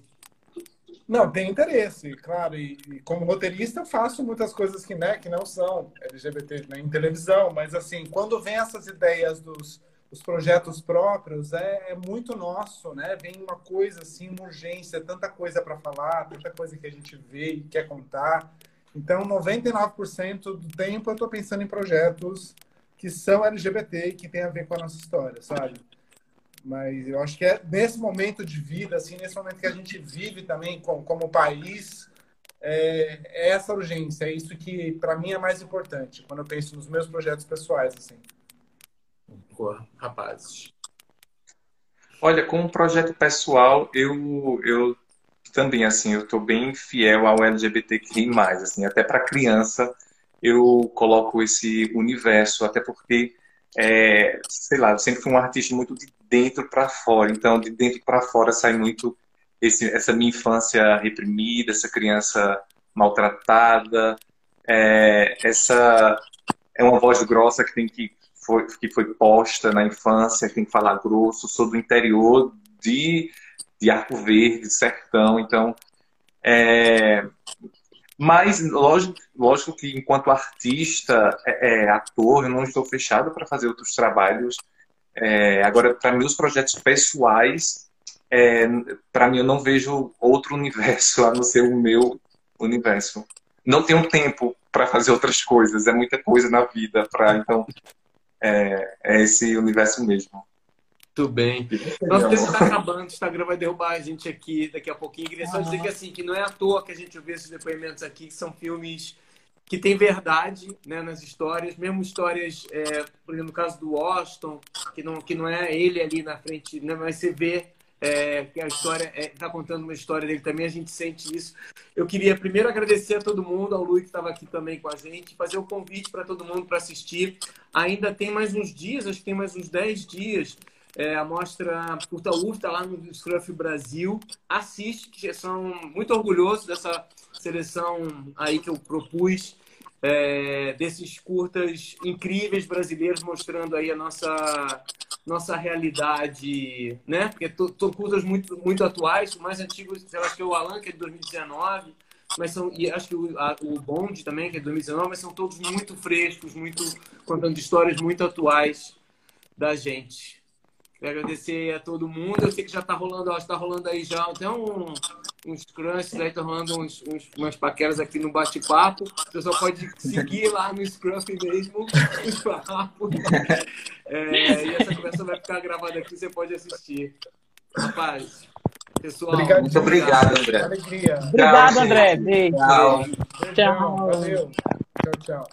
Não, tem interesse, claro. E, e, como roteirista eu faço muitas coisas que, né, que não são LGBT né, em televisão, mas assim, quando vem essas ideias dos os projetos próprios, é, é muito nosso, né? Vem uma coisa assim, uma urgência, tanta coisa para falar, tanta coisa que a gente vê e quer contar. Então, 99% do tempo eu estou pensando em projetos que são LGBT e que tem a ver com a nossa história, sabe? Mas eu acho que é nesse momento de vida, assim, nesse momento que a gente vive também como, como país, é, é essa urgência. É isso que, para mim, é mais importante quando eu penso nos meus projetos pessoais, assim. Boa, rapazes. Olha, como projeto pessoal, eu, eu também, assim, eu estou bem fiel ao LGBTQI+, assim, até para criança eu coloco esse universo, até porque é, sei lá, eu sempre fui um artista muito de dentro para fora. Então, de dentro para fora sai muito esse, essa minha infância reprimida, essa criança maltratada, é, essa é uma voz grossa que tem que foi, que foi posta na infância, que tem que falar grosso. Sou do interior de, de Arco Verde, sertão, então é, mas, lógico, lógico que enquanto artista, é, é, ator, eu não estou fechado para fazer outros trabalhos. É, agora, para mim, os projetos pessoais, é, para mim, eu não vejo outro universo a não ser o meu universo. Não tenho tempo para fazer outras coisas, é muita coisa na vida. Pra, então, é, é esse universo mesmo. Muito bem. Nosso tempo está acabando, o Instagram vai derrubar a gente aqui daqui a pouquinho. Queria só dizer que assim, que não é à toa que a gente vê esses depoimentos aqui, que são filmes que têm verdade né, nas histórias, mesmo histórias, é, por exemplo, no caso do Washington, que não, que não é ele ali na frente, né, mas você vê é, que a história está é, contando uma história dele também, a gente sente isso. Eu queria primeiro agradecer a todo mundo, ao Luiz que estava aqui também com a gente, fazer o um convite para todo mundo para assistir. Ainda tem mais uns dias, acho que tem mais uns 10 dias, é, a mostra Curta está lá no Scruff Brasil. Assiste, que são muito orgulhosos dessa seleção aí que eu propus. É, desses curtas incríveis brasileiros mostrando aí a nossa nossa realidade, né? Porque são curtas muito muito atuais, o mais antigo, eu acho que é o Alan, que é de 2019, mas são e acho que o, a, o Bond também, que é de 2019, mas são todos muito frescos, muito contando histórias muito atuais da gente. Quero agradecer a todo mundo. Eu sei que já está rolando, está rolando aí já até um, uns crunches aí, rolando uns, uns, umas paqueras aqui no bate-papo. O pessoal pode seguir lá no Scruff mesmo, os papos. É, e essa conversa vai ficar gravada aqui, você pode assistir. Rapaz, pessoal. Obrigado, muito obrigado, André. Alegria. Obrigado, André. Beijo. Tchau. Tchau. Valeu. Tchau, tchau.